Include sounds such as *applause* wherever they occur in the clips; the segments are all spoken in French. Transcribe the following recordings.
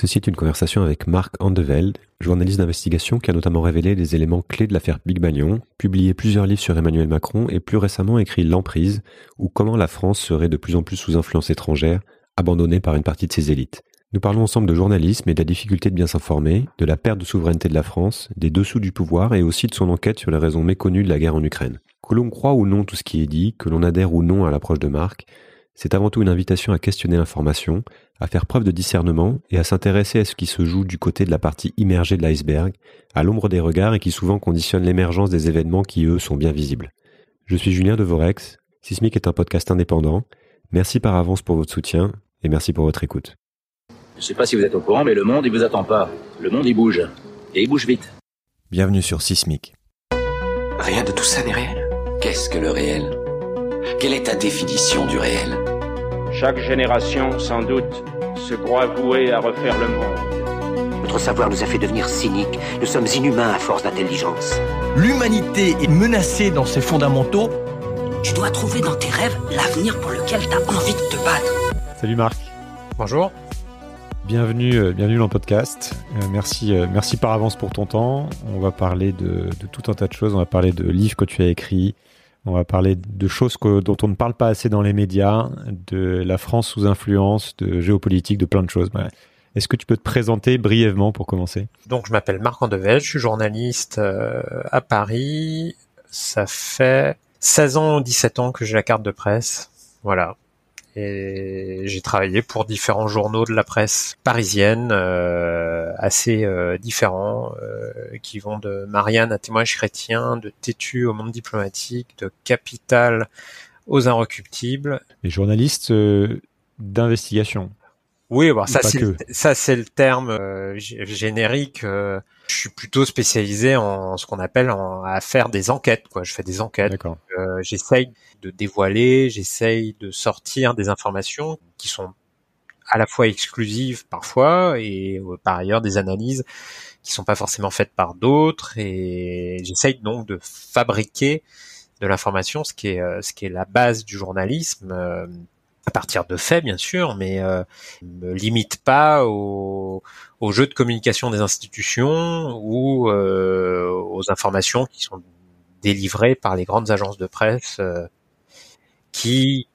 Ceci est une conversation avec Marc Andeveld, journaliste d'investigation qui a notamment révélé les éléments clés de l'affaire Big Malion, publié plusieurs livres sur Emmanuel Macron et plus récemment écrit L'emprise, ou comment la France serait de plus en plus sous influence étrangère, abandonnée par une partie de ses élites. Nous parlons ensemble de journalisme et de la difficulté de bien s'informer, de la perte de souveraineté de la France, des dessous du pouvoir et aussi de son enquête sur les raisons méconnues de la guerre en Ukraine. Que l'on croit ou non tout ce qui est dit, que l'on adhère ou non à l'approche de Marc, c'est avant tout une invitation à questionner l'information, à faire preuve de discernement et à s'intéresser à ce qui se joue du côté de la partie immergée de l'iceberg, à l'ombre des regards et qui souvent conditionne l'émergence des événements qui, eux, sont bien visibles. Je suis Julien Devorex, Sismic est un podcast indépendant. Merci par avance pour votre soutien et merci pour votre écoute. Je ne sais pas si vous êtes au courant, mais le monde, il vous attend pas. Le monde, il bouge. Et il bouge vite. Bienvenue sur Sismic. Rien de tout ça n'est réel. Qu'est-ce que le réel? Quelle est ta définition du réel? Chaque génération, sans doute, se croit vouée à refaire le monde. Notre savoir nous a fait devenir cyniques. Nous sommes inhumains à force d'intelligence. L'humanité est menacée dans ses fondamentaux. Tu dois trouver dans tes rêves l'avenir pour lequel tu as envie de te battre. Salut Marc. Bonjour. Bienvenue, euh, bienvenue dans le podcast. Euh, merci, euh, merci par avance pour ton temps. On va parler de, de, tout un tas de choses. On va parler de livres que tu as écrits. On va parler de choses que, dont on ne parle pas assez dans les médias, de la France sous influence, de géopolitique, de plein de choses. Est-ce que tu peux te présenter brièvement pour commencer? Donc, je m'appelle Marc Andevège, je suis journaliste à Paris. Ça fait 16 ans ou 17 ans que j'ai la carte de presse. Voilà. Et j'ai travaillé pour différents journaux de la presse parisienne, euh, assez euh, différents, euh, qui vont de Marianne à Témoignage chrétien, de Tétu au monde diplomatique, de Capital aux Inrecuptibles. Les journalistes d'investigation. Oui, bah, ça c'est ça c'est le terme générique. Je suis plutôt spécialisé en ce qu'on appelle en, à faire des enquêtes. Quoi, je fais des enquêtes. J'essaye de dévoiler, j'essaye de sortir des informations qui sont à la fois exclusives parfois et euh, par ailleurs des analyses qui sont pas forcément faites par d'autres et j'essaye donc de fabriquer de l'information, ce qui est euh, ce qui est la base du journalisme euh, à partir de faits bien sûr, mais euh, me limite pas au, au, jeu de communication des institutions ou aux informations qui sont délivrées par les grandes agences de presse qui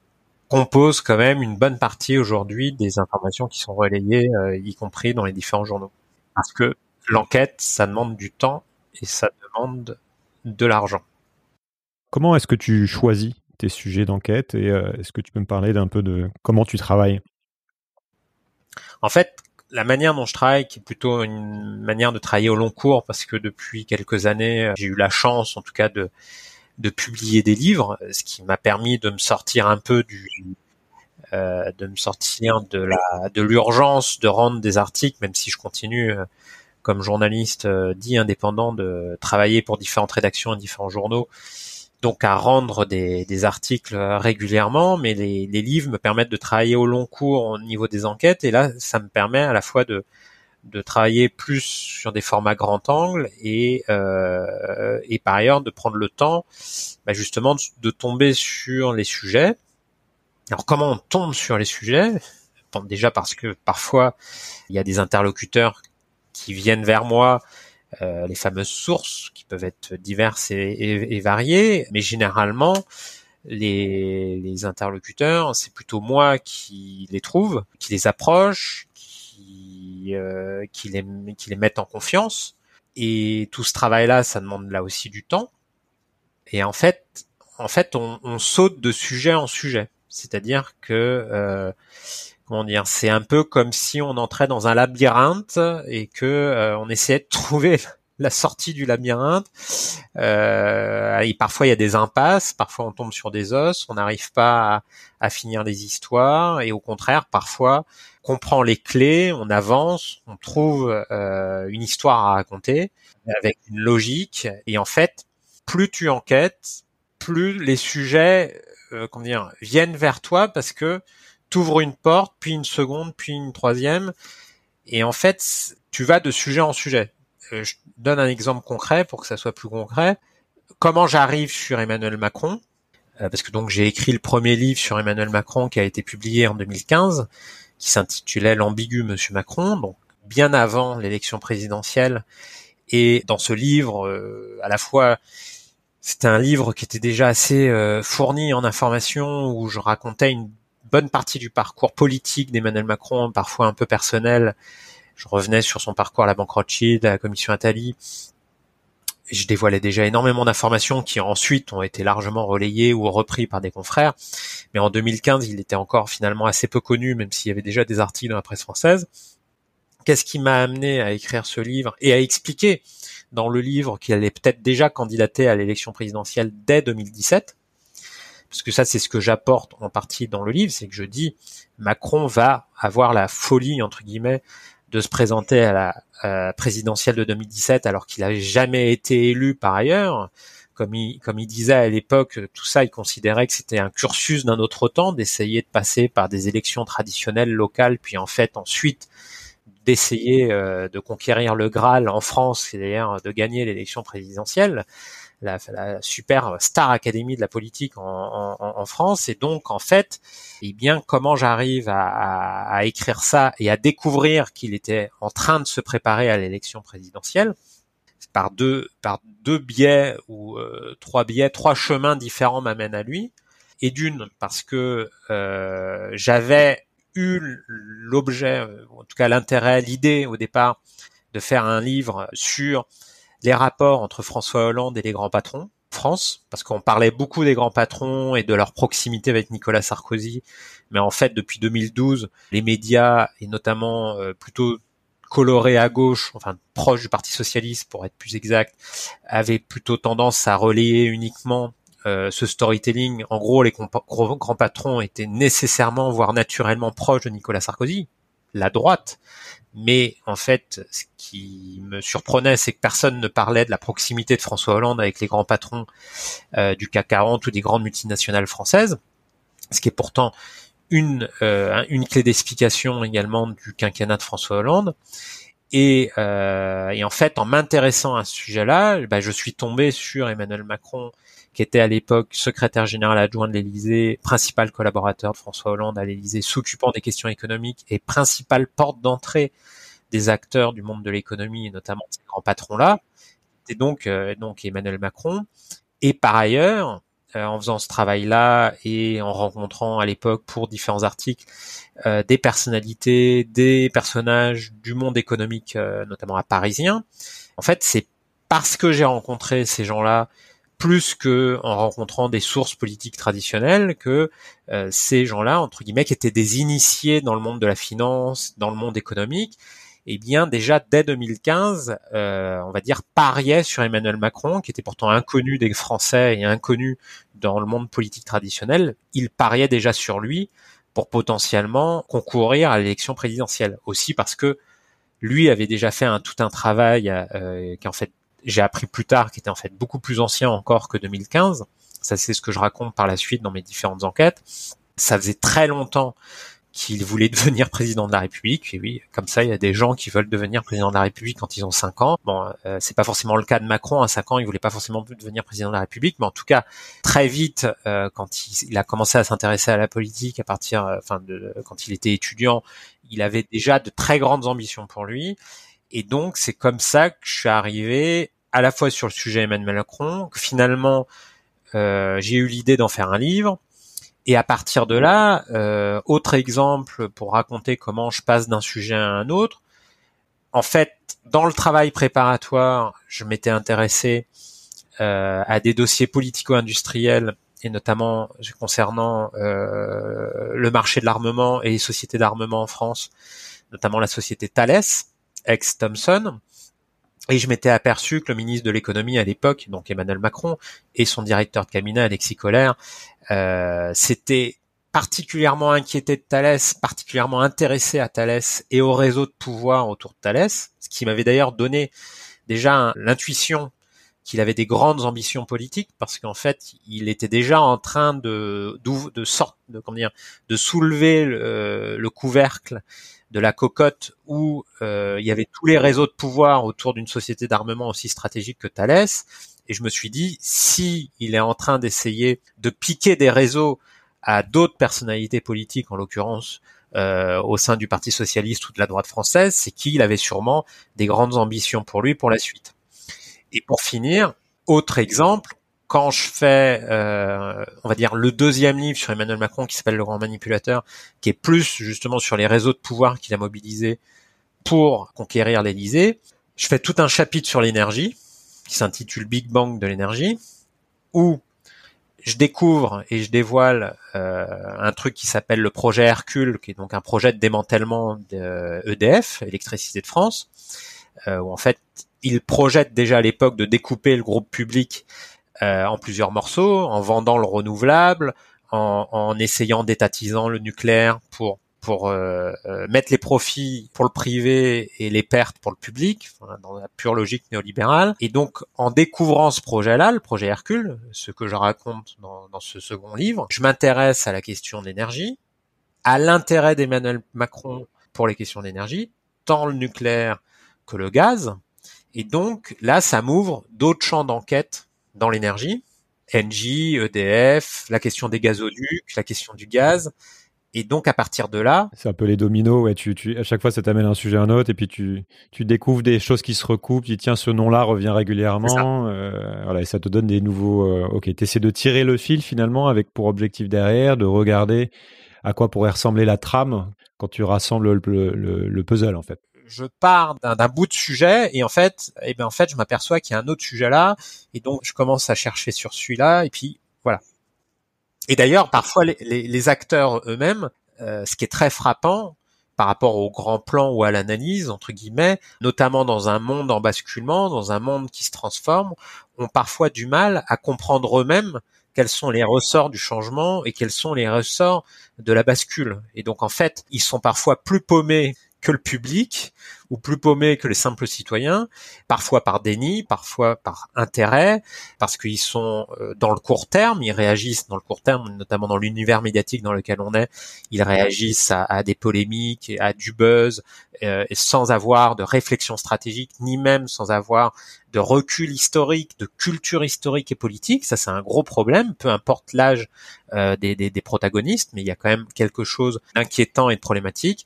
compose quand même une bonne partie aujourd'hui des informations qui sont relayées, euh, y compris dans les différents journaux. Parce que l'enquête, ça demande du temps et ça demande de l'argent. Comment est-ce que tu choisis tes sujets d'enquête et euh, est-ce que tu peux me parler d'un peu de comment tu travailles? En fait, la manière dont je travaille, qui est plutôt une manière de travailler au long cours, parce que depuis quelques années, j'ai eu la chance, en tout cas, de de publier des livres, ce qui m'a permis de me sortir un peu du euh, de me sortir de la de l'urgence de rendre des articles, même si je continue euh, comme journaliste euh, dit indépendant de travailler pour différentes rédactions et différents journaux, donc à rendre des, des articles régulièrement, mais les, les livres me permettent de travailler au long cours au niveau des enquêtes, et là ça me permet à la fois de de travailler plus sur des formats grand angle et, euh, et par ailleurs de prendre le temps bah justement de, tomber sur les sujets. Alors comment on tombe sur les sujets? Bon, Déjà parce que parfois il y a des interlocuteurs qui viennent vers moi, euh, les fameuses sources qui peuvent être diverses et, variées, mais généralement les, les interlocuteurs, c'est plutôt moi qui les trouve, qui les approche, euh, qui, les, qui les en confiance. Et tout ce travail-là, ça demande là aussi du temps. Et en fait, en fait, on, on saute de sujet en sujet. C'est-à-dire que, euh, comment dire, c'est un peu comme si on entrait dans un labyrinthe et que euh, on essayait de trouver *laughs* la sortie du labyrinthe. Euh, parfois il y a des impasses, parfois on tombe sur des os, on n'arrive pas à, finir les histoires, et au contraire, parfois on prend les clés, on avance, on trouve euh, une histoire à raconter avec une logique, et en fait, plus tu enquêtes, plus les sujets, comment dire, viennent vers toi parce que tu ouvres une porte, puis une seconde, puis une troisième, et en fait, tu vas de sujet en sujet euh, je donne un exemple concret pour que ça soit plus concret. Comment j'arrive sur Emmanuel Macron? Euh, Parce que donc j'ai écrit le premier livre sur Emmanuel Macron qui a été publié en 2015, qui s'intitulait L'ambigu Monsieur Macron. Donc bien avant l'élection présidentielle. Et dans ce livre, euh, à la fois, c'était un livre qui était déjà assez fourni en informations, où je racontais une bonne partie du parcours politique d'Emmanuel Macron, parfois un peu personnel. Je revenais sur son parcours à la Banque Rothschild, à la Commission Attali. Je dévoilais déjà énormément d'informations qui ensuite ont été largement relayées ou repris par des confrères. Mais en 2015, il était encore finalement assez peu connu, même s'il y avait déjà des articles dans la presse française. Qu'est-ce qui m'a amené à écrire ce livre et à expliquer dans le livre qu'il allait peut-être déjà candidater à l'élection présidentielle dès 2017 parce que ça c'est ce que j'apporte en partie dans le livre, c'est que je dis Macron va avoir la folie entre guillemets de se présenter à la présidentielle de 2017 alors qu'il n'avait jamais été élu par ailleurs. Comme il, comme il disait à l'époque, tout ça, il considérait que c'était un cursus d'un autre temps, d'essayer de passer par des élections traditionnelles locales, puis en fait ensuite d'essayer euh, de conquérir le Graal en France, c'est-à-dire de gagner l'élection présidentielle, la, la, super star académie de la politique en, en, en, France. Et donc, en fait, eh bien, comment j'arrive à, à, à, écrire ça et à découvrir qu'il était en train de se préparer à l'élection présidentielle par deux par deux biais ou euh, trois biais, trois chemins différents m'amènent à lui. Et d'une parce que euh, j'avais eu l'objet, en tout cas l'intérêt, l'idée au départ de faire un livre sur les rapports entre François Hollande et les grands patrons France, parce qu'on parlait beaucoup des grands patrons et de leur proximité avec Nicolas Sarkozy, mais en fait depuis 2012, les médias et notamment euh, plutôt colorés à gauche, enfin proches du Parti socialiste pour être plus exact, avaient plutôt tendance à relayer uniquement euh, ce storytelling, en gros, les grands patrons étaient nécessairement, voire naturellement proches de Nicolas Sarkozy, la droite. Mais en fait, ce qui me surprenait, c'est que personne ne parlait de la proximité de François Hollande avec les grands patrons euh, du CAC 40 ou des grandes multinationales françaises, ce qui est pourtant une, euh, une clé d'explication également du quinquennat de François Hollande. Et, euh, en fait, en m'intéressant à ce sujet-là, bah, je suis tombé sur Emmanuel Macron qui était à l'époque secrétaire général adjoint de l'Élysée, principal collaborateur de François Hollande à l'Élysée, s'occupant des questions économiques et principale porte d'entrée des acteurs du monde de l'économie et notamment ces grands patrons-là, c'était donc euh, donc Emmanuel Macron. Et par ailleurs, euh, en faisant ce travail-là et en rencontrant à l'époque pour différents articles euh, des personnalités, des personnages du monde économique, notamment à parisien, en fait, c'est parce que j'ai rencontré ces gens-là plus que en rencontrant des sources politiques traditionnelles que euh, ces gens-là entre guillemets qui étaient des initiés dans le monde de la finance, dans le monde économique, eh bien déjà dès 2015, euh, on va dire pariaient sur Emmanuel Macron, qui était pourtant inconnu des Français et inconnu dans le monde politique traditionnel. Ils pariaient déjà sur lui pour potentiellement concourir à l'élection présidentielle, aussi parce que lui avait déjà fait un tout un travail euh, qui en fait j'ai appris plus tard qu'il était en fait beaucoup plus ancien encore que 2015. Ça, c'est ce que je raconte par la suite dans mes différentes enquêtes. Ça faisait très longtemps qu'il voulait *laughs* devenir président de la République. Et oui, comme ça, il y a des gens qui veulent devenir président de la République quand ils ont 5 ans. Bon, euh, c'est pas forcément le cas de Macron. À 5 ans, il voulait pas forcément devenir président de la République, mais en tout cas, très vite, euh, quand il, il, a commencé à s'intéresser à la politique, à partir, euh, enfin, de, quand il était étudiant, il avait déjà de très grandes ambitions pour lui. Et donc, c'est comme ça que je suis arrivé à la fois sur le sujet Emmanuel Macron, que finalement euh, j'ai eu l'idée d'en faire un livre. Et à partir de là, euh, autre exemple pour raconter comment je passe d'un sujet à un autre. En fait, dans le travail préparatoire, je m'étais intéressé euh, à des dossiers politico-industriels et notamment concernant le marché de l'armement et les sociétés d'armement en France, notamment la société Thales, ex-Thomson, et je m'étais aperçu que le ministre de l'économie à l'époque, donc Emmanuel Macron, et son directeur de cabinet Alexis Collère, euh, s'étaient particulièrement inquiétés de Thalès, particulièrement intéressés à Thalès et au réseau de pouvoir autour de Thalès, ce qui m'avait d'ailleurs donné déjà l'intuition qu'il avait des grandes ambitions politiques parce qu'en fait il était déjà en train de de, de, comment dire, de soulever le, le couvercle de la cocotte où euh, il y avait tous les réseaux de pouvoir autour d'une société d'armement aussi stratégique que Thales. Et je me suis dit, si il est en train d'essayer de piquer des réseaux à d'autres personnalités politiques, en l'occurrence euh, au sein du Parti socialiste ou de la droite française, c'est qu'il avait sûrement des grandes ambitions pour lui pour la suite. Et pour finir, autre exemple, quand je fais, euh, on va dire, le deuxième livre sur Emmanuel Macron qui s'appelle Le Grand Manipulateur, qui est plus justement sur les réseaux de pouvoir qu'il a mobilisés pour conquérir l'Élysée, je fais tout un chapitre sur l'énergie qui s'intitule Big Bang de l'énergie, où je découvre et je dévoile euh, un truc qui s'appelle le projet Hercule, qui est donc un projet de démantèlement de EDF, Électricité de France, euh, où en fait il projette déjà à l'époque de découper le groupe public euh, en plusieurs morceaux, en vendant le renouvelable, en, en essayant d'étatisant le nucléaire pour pour euh, euh, mettre les profits pour le privé et les pertes pour le public, dans la pure logique néolibérale. Et donc, en découvrant ce projet-là, le projet Hercule, ce que je raconte dans, dans ce second livre, je m'intéresse à la question de l'énergie, à l'intérêt d'Emmanuel Macron pour les questions d'énergie, tant le nucléaire que le gaz. Et donc, là, ça m'ouvre d'autres champs d'enquête dans l'énergie. Engie, EDF, la question des gazoducs, la question du gaz, et donc à partir de là, c'est un peu les dominos. Ouais, tu, tu, à chaque fois, ça t'amène un sujet à un autre, et puis tu, tu découvres des choses qui se recoupent. Tu dis tiens, ce nom-là revient régulièrement. Euh, voilà, et ça te donne des nouveaux. Euh, ok, t'essaies de tirer le fil finalement avec pour objectif derrière de regarder à quoi pourrait ressembler la trame quand tu rassembles le, le, le puzzle en fait. Je pars d'un bout de sujet et en fait, eh ben en fait, je m'aperçois qu'il y a un autre sujet là, et donc je commence à chercher sur celui-là, et puis voilà, et d'ailleurs, parfois, les, acteurs eux-mêmes, euh, ce qui est très frappant par rapport au grand plan ou à l'analyse, entre guillemets, notamment dans un monde en basculement, dans un monde qui se transforme, ont parfois du mal à comprendre eux-mêmes quels sont les ressorts du changement et quels sont les ressorts de la bascule. Et donc, en fait, ils sont parfois plus paumés que le public ou plus paumés que les simples citoyens, parfois par déni, parfois par intérêt, parce qu'ils sont euh, dans le court terme, ils réagissent dans le court terme, notamment dans l'univers médiatique dans lequel on est, ils réagissent à, des polémiques, à du buzz, euh, et sans avoir de réflexion stratégique, ni même sans avoir de recul historique, de culture historique et politique. Ça, c'est un gros problème, peu importe l'âge euh, des, des protagonistes, mais il y a quand même quelque chose d'inquiétant et de problématique.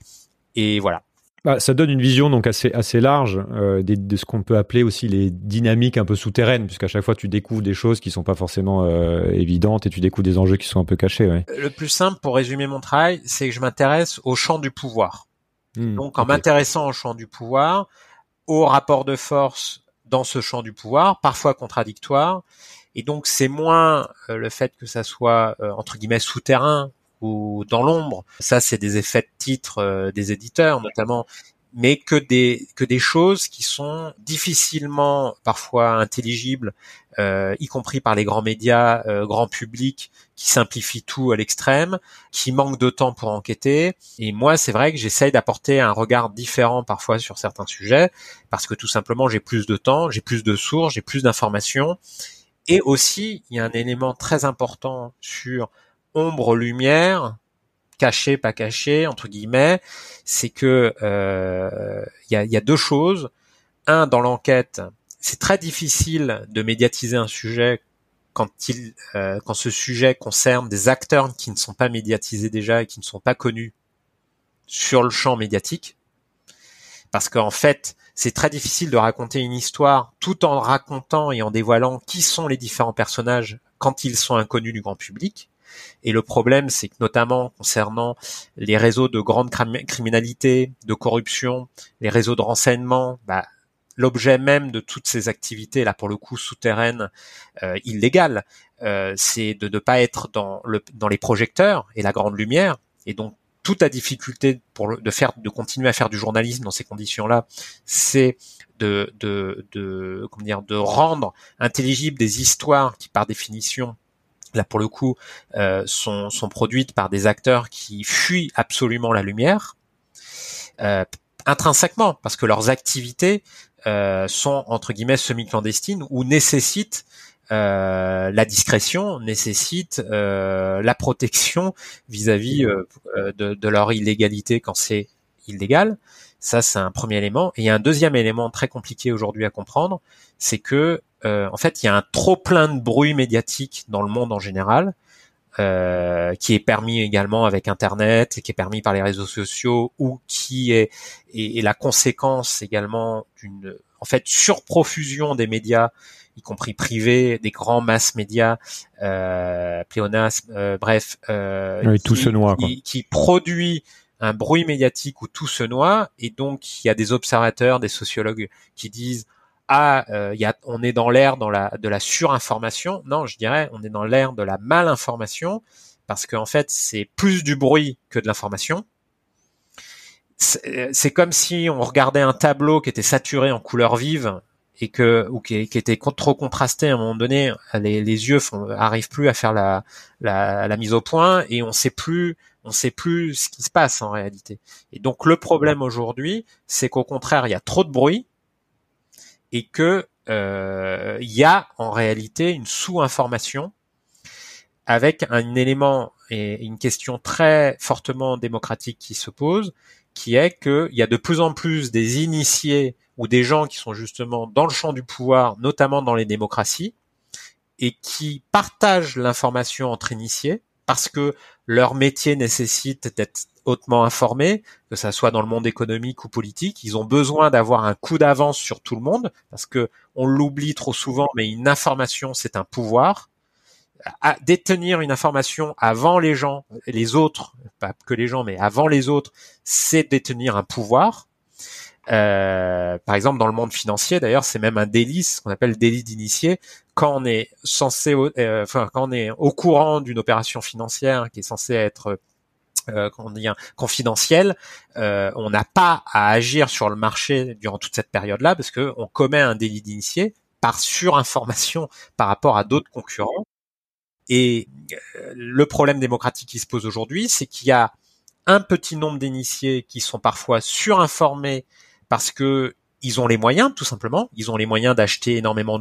Et voilà. Bah, ça donne une vision donc assez assez large euh, de, ce qu'on peut appeler aussi les dynamiques un peu souterraines, puisqu'à chaque fois tu découvres des choses qui sont pas forcément euh, évidentes et tu découvres des enjeux qui sont un peu cachés. Ouais. Le plus simple pour résumer mon travail, c'est que je m'intéresse au champ du pouvoir. Hmm, donc en m'intéressant au champ du pouvoir, au rapport de force dans ce champ du pouvoir, parfois contradictoire, et donc c'est moins euh, le fait que ça soit entre guillemets souterrain ou dans l'ombre. Ça, c'est des effets de titre euh, des éditeurs notamment, mais que des que des choses qui sont difficilement parfois intelligibles, euh, y compris par les grands médias, euh, grand public, qui simplifient tout à l'extrême, qui manquent de temps pour enquêter. Et moi, c'est vrai que j'essaye d'apporter un regard différent parfois sur certains sujets, parce que tout simplement, j'ai plus de temps, j'ai plus de sources, j'ai plus d'informations. Et aussi, il y a un élément très important sur ombre lumière caché pas caché entre guillemets c'est que euh, il y, a, deux choses. Un dans l'enquête c'est très difficile de médiatiser un sujet quand il euh, quand ce sujet concerne des acteurs qui ne sont pas médiatisés déjà et qui ne sont pas connus sur le champ médiatique. Parce qu'en fait c'est très difficile de raconter une histoire tout en racontant et en dévoilant qui sont les différents personnages quand ils sont inconnus du grand public et le problème, c'est que notamment concernant les réseaux de grande criminalité, de corruption, les réseaux de renseignement, bah, l'objet même de toutes ces activités là pour le coup souterraines euh, illégales euh, c'est de ne pas être dans le dans les projecteurs et la grande lumière. Et donc toute la difficulté pour de faire de continuer à faire du journalisme dans ces conditions là c'est de de de comment dire de rendre intelligibles des histoires qui par définition là pour le coup, euh, sont, produites par des acteurs qui fuient absolument la lumière, euh, intrinsèquement, parce que leurs activités euh, sont entre guillemets semi-clandestines ou nécessitent la discrétion, nécessitent la protection vis-à-vis de, leur illégalité quand c'est illégal. Ça, c'est un premier élément. Et il y a un deuxième élément très compliqué aujourd'hui à comprendre, c'est que euh, en fait, il y a un trop plein de bruit médiatique dans le monde en général, euh, qui est permis également avec Internet, qui est permis par les réseaux sociaux, ou qui est, est, la conséquence également d'une en fait surprofusion des médias, y compris privés, des grands masses médias, euh, pléonasme, euh, bref, euh, oui, tout se noie, qui, qui, produit un bruit médiatique où tout se noie, et donc il y a des observateurs, des sociologues qui disent ah, euh, y a, on est dans l'ère dans la, de la surinformation. Non, je dirais, on est dans l'ère de la malinformation parce qu'en fait, c'est plus du bruit que de l'information. C'est comme si on regardait un tableau qui était saturé en couleurs vives et que ou qui, était trop contrasté à un moment donné, les, les yeux font, arrivent plus à faire la, la, la, mise au point et on sait plus on sait plus ce qui se passe en réalité. Et donc le problème aujourd'hui, c'est qu'au contraire, il y a trop de bruit et que euh, il y a en réalité une sous-information avec un élément et une question très fortement démocratique qui se pose, qui est qu'il y a de plus en plus des initiés ou des gens qui sont justement dans le champ du pouvoir, notamment dans les démocraties, et qui partagent l'information entre initiés parce que leur métier nécessite d'être hautement informés, que ça soit dans le monde économique ou politique. Ils ont besoin d'avoir un coup d'avance sur tout le monde parce que on l'oublie trop souvent, mais une information c'est un pouvoir. Détenir une information avant les gens, les autres, pas que les gens, mais avant les autres, c'est détenir un pouvoir. Euh, par exemple, dans le monde financier, d'ailleurs, c'est même un délit, ce qu'on appelle délit d'initié, quand on est censé, euh, enfin, quand on est au courant d'une opération financière qui est censée être euh, dire, confidentiel, euh, on n'a pas à agir sur le marché durant toute cette période-là parce que on commet un délit d'initié par surinformation par rapport à d'autres concurrents. Et euh, le problème démocratique qui se pose aujourd'hui, c'est qu'il y a un petit nombre d'initiés qui sont parfois surinformés parce que ils ont les moyens, tout simplement. Ils ont les moyens d'acheter énormément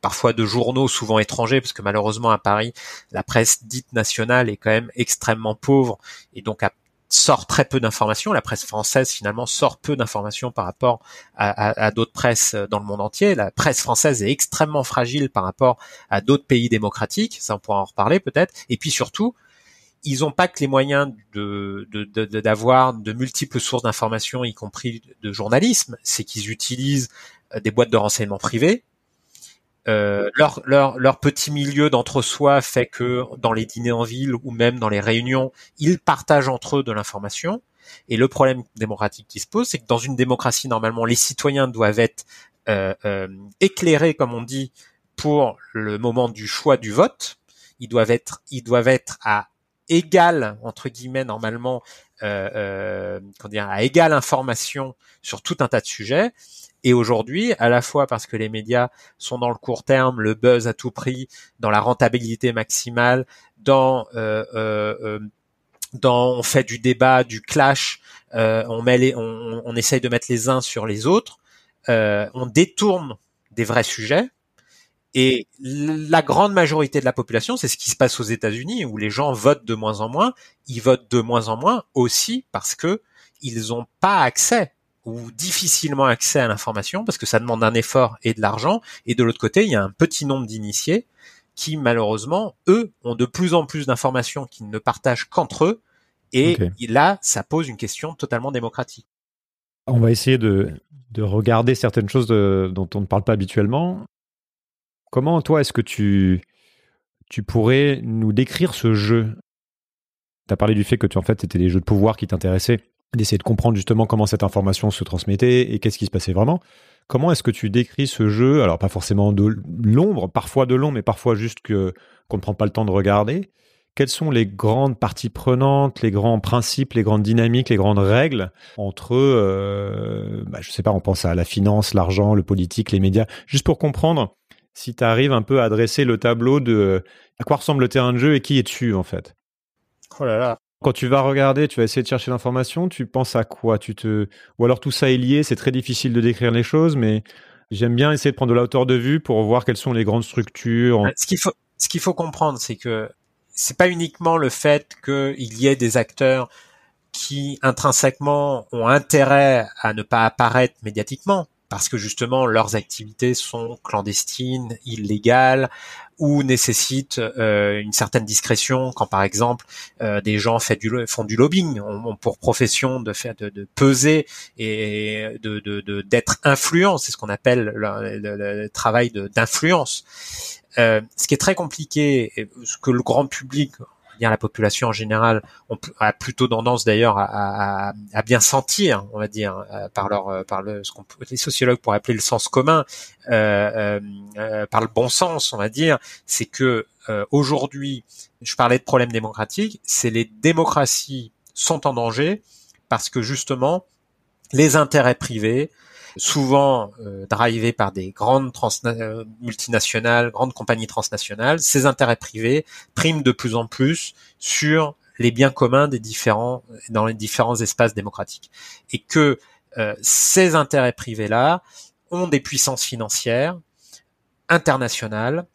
parfois de journaux souvent étrangers, parce que malheureusement à Paris, la presse dite nationale est quand même extrêmement pauvre et donc sort très peu d'informations. La presse française finalement sort peu d'informations par rapport à, d'autres presses dans le monde entier. La presse française est extrêmement fragile par rapport à d'autres pays démocratiques. Ça, on pourra en reparler peut-être. Et puis surtout, ils n'ont pas que les moyens de d'avoir de, de, multiples sources d'informations, y compris de journalisme. C'est qu'ils utilisent des boîtes de renseignement privées euh, leur, leur, leur petit milieu d'entre-soi fait que dans les dîners en ville ou même dans les réunions, ils partagent entre eux de l'information. Et le problème démocratique qui se pose, c'est que dans une démocratie, normalement, les citoyens doivent être euh, euh, éclairés, comme on dit, pour le moment du choix du vote. Ils doivent être, ils doivent être à égal entre guillemets normalement, euh, euh, dire, à égale information sur tout un tas de sujets. Et aujourd'hui, à la fois parce que les médias sont dans le court terme, le buzz à tout prix, dans la rentabilité maximale, dans euh, euh, euh dans on fait du débat, du clash, on met les, on, on, essaye de mettre les uns sur les autres, on détourne des vrais sujets. Et la grande majorité de la population, c'est ce qui se passe aux États-Unis, où les gens votent de moins en moins. Ils votent de moins en moins aussi parce que ils n'ont pas accès ou difficilement accès à l'information parce que ça demande un effort et de l'argent. Et de l'autre côté, il y a un petit nombre d'initiés qui, malheureusement, eux, ont de plus en plus d'informations qu'ils ne partagent qu'entre eux. Et là, ça pose une question totalement démocratique. On va essayer de, de regarder certaines choses dont on ne parle pas habituellement. Comment, toi, est-ce que tu, tu pourrais nous décrire ce jeu? Tu as parlé du fait que tu, en fait, c'était des jeux de pouvoir qui t'intéressaient d'essayer de comprendre justement comment cette information se transmettait et qu'est-ce qui se passait vraiment. Comment est-ce que tu décris ce jeu? Alors pas forcément de l'ombre, parfois de l'ombre, mais parfois juste qu'on ne prend pas le temps de regarder. Quelles sont les grandes parties prenantes, les grands principes, les grandes dynamiques, les grandes règles entre, euh, bah, je sais pas, on pense à la finance, l'argent, le politique, les médias, juste pour comprendre si tu arrives un peu à dresser le tableau de à quoi ressemble le terrain de jeu et qui est dessus en fait. Oh là là, quand tu vas regarder, tu vas essayer de chercher l'information, tu penses à quoi? Tu te ou alors tout ça est lié, c'est très difficile de décrire les choses, mais j'aime bien essayer de prendre de la hauteur de vue pour voir quelles sont les grandes structures. Ce qu'il faut, ce qu'il faut comprendre, c'est que c'est pas uniquement le fait qu'il y ait des acteurs qui intrinsèquement ont intérêt à ne pas apparaître médiatiquement. Parce que justement leurs activités sont clandestines, illégales ou nécessitent euh, une certaine discrétion quand par exemple euh, des gens font du lobbying ont, pour profession de faire de, peser et de d'être influent c'est ce qu'on appelle le, le, travail d'influence. Euh, ce qui est très compliqué ce que le grand public la population en général a plutôt tendance d'ailleurs à, bien sentir, on va dire, euh, par leur euh, par le ce qu'on les sociologues pourraient appeler le sens commun, euh, par le bon sens, on va dire, c'est que aujourd'hui, je parlais de problèmes démocratiques, c'est les démocraties sont en danger parce que justement les intérêts privés souvent euh, drivés par des grandes euh, multinationales, grandes compagnies transnationales, ces intérêts privés priment de plus en plus sur les biens communs des différents dans les différents espaces démocratiques. Et que euh, ces intérêts privés là ont des puissances financières internationales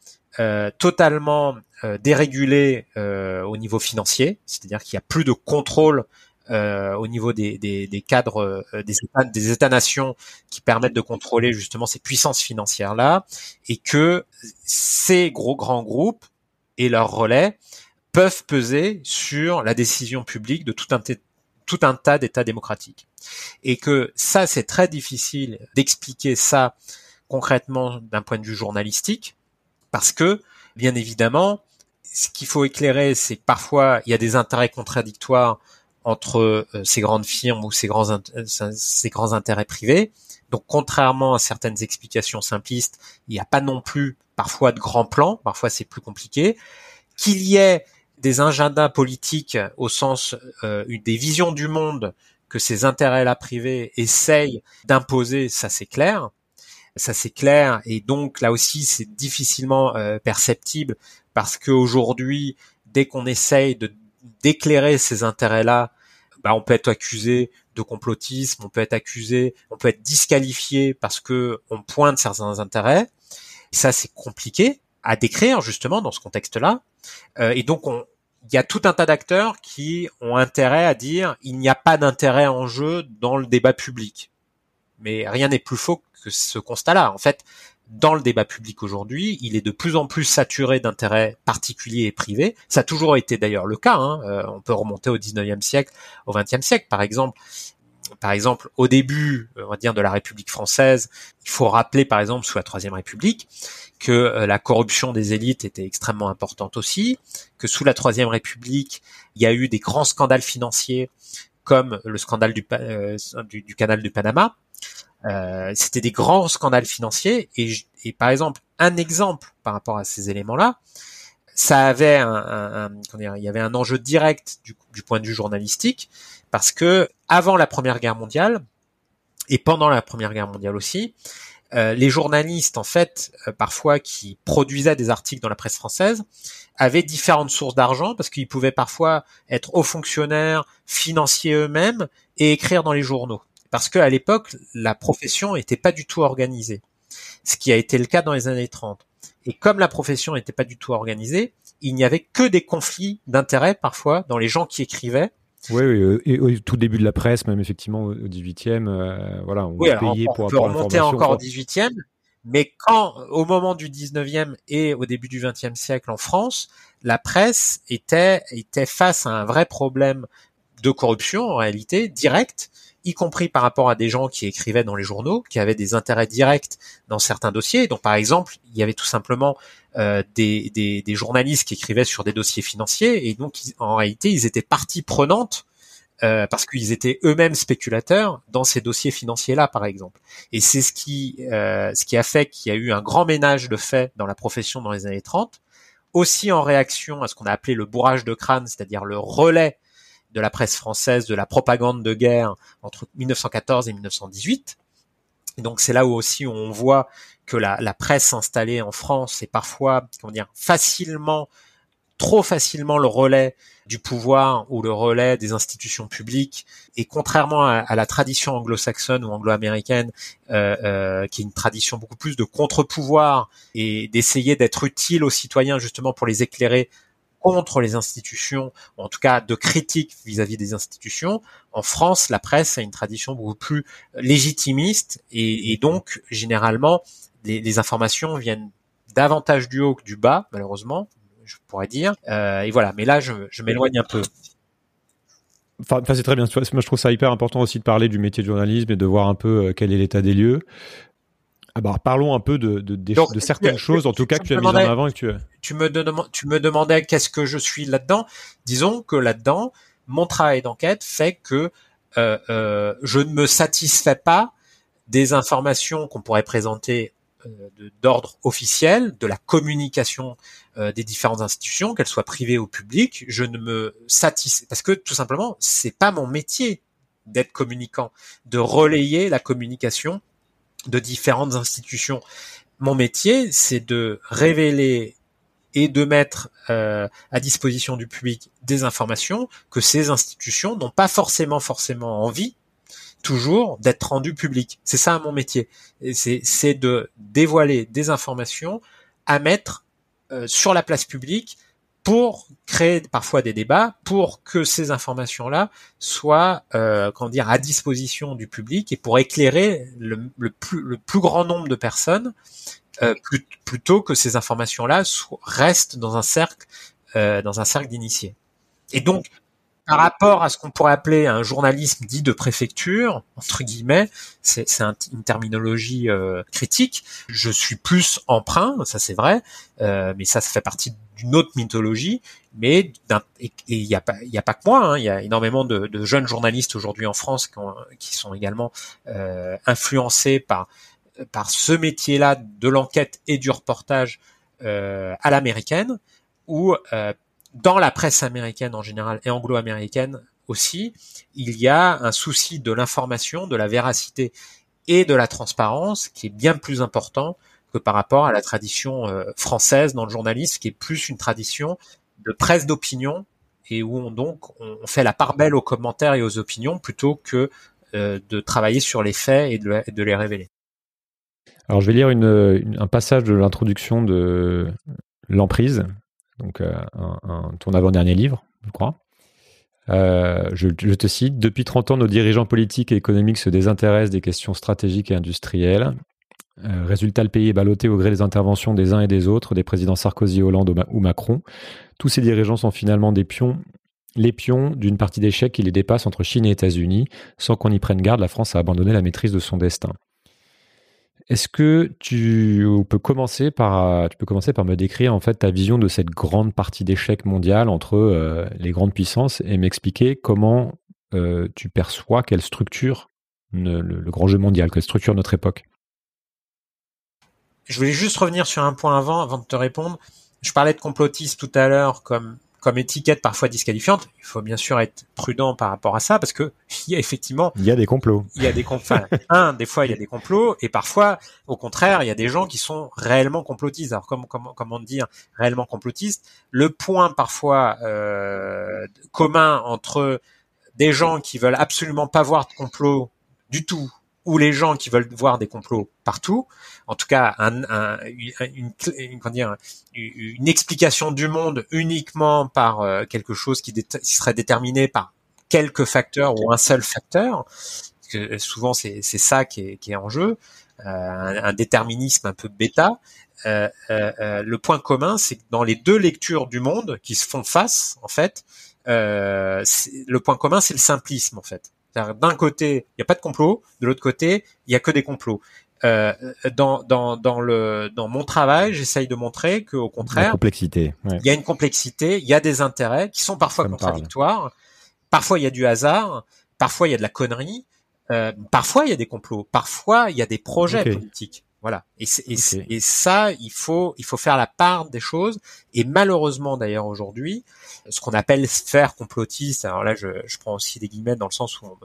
totalement dérégulées au niveau financier, c'est-à-dire qu'il n'y a plus de contrôle euh, au niveau des, des, des cadres euh, des États, des États-nations qui permettent de contrôler justement ces puissances financières là, et que ces gros grands groupes et leurs relais peuvent peser sur la décision publique de tout un tout un tas d'États démocratiques, et que ça c'est très difficile d'expliquer ça concrètement d'un point de vue journalistique, parce que bien évidemment ce qu'il faut éclairer, c'est que parfois il y a des intérêts contradictoires entre euh, ces grandes firmes ou ces grands, euh, ces grands intérêts privés. Donc, contrairement à certaines explications simplistes, il n'y a pas non plus parfois de grands plans, parfois c'est plus compliqué. Qu'il y ait des agendas politiques au sens euh, des visions du monde que ces intérêts-là privés essayent d'imposer, ça c'est clair. Ça c'est clair et donc là aussi c'est difficilement perceptible parce qu'aujourd'hui, dès qu'on essaye de d'éclairer ces intérêts-là, bah, on peut être accusé de complotisme, on peut être accusé, on peut être disqualifié parce que on pointe certains intérêts. Ça, c'est compliqué à décrire justement dans ce contexte-là. Euh, et donc, il y a tout un tas d'acteurs qui ont intérêt à dire il n'y a pas d'intérêt en jeu dans le débat public. Mais rien n'est plus faux que ce constat-là. En fait, dans le débat public aujourd'hui, il est de plus en plus saturé d'intérêts particuliers et privés. Ça a toujours été d'ailleurs le cas. Hein. Euh, on peut remonter au 19e siècle, au 20e siècle, par exemple. Par exemple, au début, on va dire, de la République française, il faut rappeler, par exemple, sous la Troisième République, que euh, la corruption des élites était extrêmement importante aussi, que sous la Troisième République, il y a eu des grands scandales financiers, comme le scandale du, euh, du, du canal du Panama, euh, c'était des grands scandales financiers et, et, par exemple un exemple par rapport à ces éléments-là, ça avait un, un, un il y avait un enjeu direct du, du, point de vue journalistique parce que avant la Première Guerre mondiale et pendant la Première Guerre mondiale aussi, euh, les journalistes en fait euh, parfois qui produisaient des articles dans la presse française avaient différentes sources d'argent parce qu'ils pouvaient parfois être hauts fonctionnaires, financiers eux-mêmes et écrire dans les journaux parce qu'à l'époque, la profession n'était pas du tout organisée, ce qui a été le cas dans les années 30. Et comme la profession n'était pas du tout organisée, il n'y avait que des conflits d'intérêts parfois dans les gens qui écrivaient. Oui, oui, euh, et au tout début de la presse, même effectivement au 18e, euh, voilà, on oui, payait pour on peut remonter encore au 18e, mais quand, au moment du 19e et au début du 20e siècle en France, la presse était, était face à un vrai problème de corruption, en réalité, direct, y compris par rapport à des gens qui écrivaient dans les journaux, qui avaient des intérêts directs dans certains dossiers. Donc, par exemple, il y avait tout simplement euh, des, des, journalistes qui écrivaient sur des dossiers financiers, et donc, en réalité, ils étaient partie prenante euh, parce qu'ils étaient eux-mêmes spéculateurs dans ces dossiers financiers-là, par exemple. Et c'est ce qui, euh, ce qui a fait qu'il y a eu un grand ménage de fait dans la profession dans les années 30, aussi en réaction à ce qu'on a appelé le bourrage de crâne, c'est-à-dire le relais de la presse française, de la propagande de guerre entre 1914 et 1918. donc c'est là où aussi on voit que la, presse installée en France est parfois, comment dire, facilement, trop facilement le relais du pouvoir ou le relais des institutions publiques. Et contrairement à, la tradition anglo-saxonne ou anglo-américaine, euh, euh, qui est une tradition beaucoup plus de contre-pouvoir et d'essayer d'être utile aux citoyens justement pour les éclairer contre les institutions, en tout cas de critique vis-à-vis des institutions. En France, la presse a une tradition beaucoup plus légitimiste et, donc généralement les, informations viennent davantage du haut que du bas, malheureusement, je pourrais dire. Euh, et voilà, mais là je, je m'éloigne un peu. Enfin, c'est très bien. Moi, je trouve ça hyper important aussi de parler du métier de journalisme et de voir un peu euh, quel est l'état des lieux. Ah bah, parlons un peu de, de, de, certaines choses, en tout cas, que tu as mises en avant et que tu... Tu me, tu me demandais qu'est-ce que je suis là-dedans. Disons que là-dedans, mon travail d'enquête fait que euh, euh, je ne me satisfais pas des informations qu'on pourrait présenter euh, d'ordre officiel, de la communication euh, des différentes institutions, qu'elles soient privées ou publiques. Je ne me satisfais parce que tout simplement, c'est pas mon métier d'être communicant, de relayer la communication de différentes institutions. Mon métier, c'est de révéler et de mettre euh, à disposition du public des informations que ces institutions n'ont pas forcément forcément envie toujours d'être rendues publiques. C'est ça mon métier. C'est de dévoiler des informations à mettre euh, sur la place publique pour créer parfois des débats, pour que ces informations-là soient, euh, comment dire, à disposition du public et pour éclairer le, plus, le plus grand nombre de personnes, euh, plutôt que ces informations-là restent dans un cercle, euh, dans un cercle d'initiés. Et donc, par rapport à ce qu'on pourrait appeler un journalisme dit de préfecture, entre guillemets, c'est une terminologie euh, critique. Je suis plus emprunt, ça c'est vrai, euh, mais ça, fait partie d'une autre mythologie. Mais et il n'y a pas, a pas que moi. Hein, il y a énormément de, jeunes journalistes aujourd'hui en France qui, sont également euh, influencés par ce métier-là de l'enquête et du reportage à l'américaine, où dans la presse américaine en général et anglo-américaine aussi, il y a un souci de l'information, de la véracité et de la transparence qui est bien plus important que par rapport à la tradition euh, française dans le journalisme, qui est plus une tradition de presse d'opinion et où on, donc on fait la part belle aux commentaires et aux opinions plutôt que euh, de travailler sur les faits et de, les révéler. Alors je vais lire un passage de l'introduction de l'emprise, donc euh, un, ton avant-dernier livre, je crois. Euh, je, te cite, Depuis 30 ans, nos dirigeants politiques et économiques se désintéressent des questions stratégiques et industrielles. Euh, résultat, le pays est ballotté au gré des interventions des uns et des autres, des présidents Sarkozy, Hollande ou Macron. Tous ces dirigeants sont finalement des pions, les pions d'une partie d'échecs qui les dépasse entre Chine et États-Unis. Sans qu'on y prenne garde, la France a abandonné la maîtrise de son destin. Est-ce que tu peux commencer par tu peux commencer par me décrire en fait ta vision de cette grande partie d'échec mondial entre euh, les grandes puissances et m'expliquer comment euh, tu perçois quelle structure le, grand jeu mondial, quelle structure notre époque? Je voulais juste revenir sur un point avant, avant de te répondre. Je parlais de complotisme tout à l'heure comme comme étiquette parfois disqualifiante. Il faut bien sûr être prudent par rapport à ça parce que il y a effectivement il y a des complots. Il y a des enfin, *laughs* un des fois il y a des complots et parfois au contraire il y a des gens qui sont réellement complotistes. Alors comment comment comment dire réellement complotistes Le point parfois euh, commun entre des gens qui veulent absolument pas voir de complot du tout ou les gens qui veulent voir des complots partout, en tout cas un, une, dire, une, explication du monde uniquement par euh, quelque chose qui, serait déterminé par quelques facteurs ou un seul facteur, que souvent c'est ça qui est, qui est, en jeu, euh, un, déterminisme un peu bêta. Euh, le point commun, c'est que dans les deux lectures du monde qui se font face, en fait, le point commun, c'est le simplisme, en fait. D'un côté, il n'y a pas de complot, de l'autre côté, il n'y a que des complots. Euh, dans, dans, dans, le, dans mon travail, j'essaye de montrer qu'au contraire, complexité, il y a une complexité, il y a des intérêts qui sont parfois contradictoires, parfois il y a du hasard, parfois il y a de la connerie, euh, parfois il y a des complots, parfois il y a des projets politiques. Voilà. Et, et, et, ça, il faut, il faut faire la part des choses. Et malheureusement, d'ailleurs, aujourd'hui, ce qu'on appelle sphère complotiste, alors là, je, je, prends aussi des guillemets dans le sens où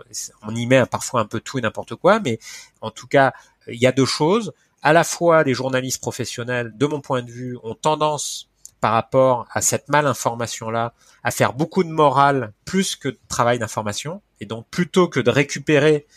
on, y met parfois un peu tout et n'importe quoi, mais en tout cas, il y a deux choses. À la fois, les journalistes professionnels, de mon point de vue, ont tendance par rapport à cette malinformation-là, à faire beaucoup de morale plus que de travail d'information. Et donc, plutôt que de récupérer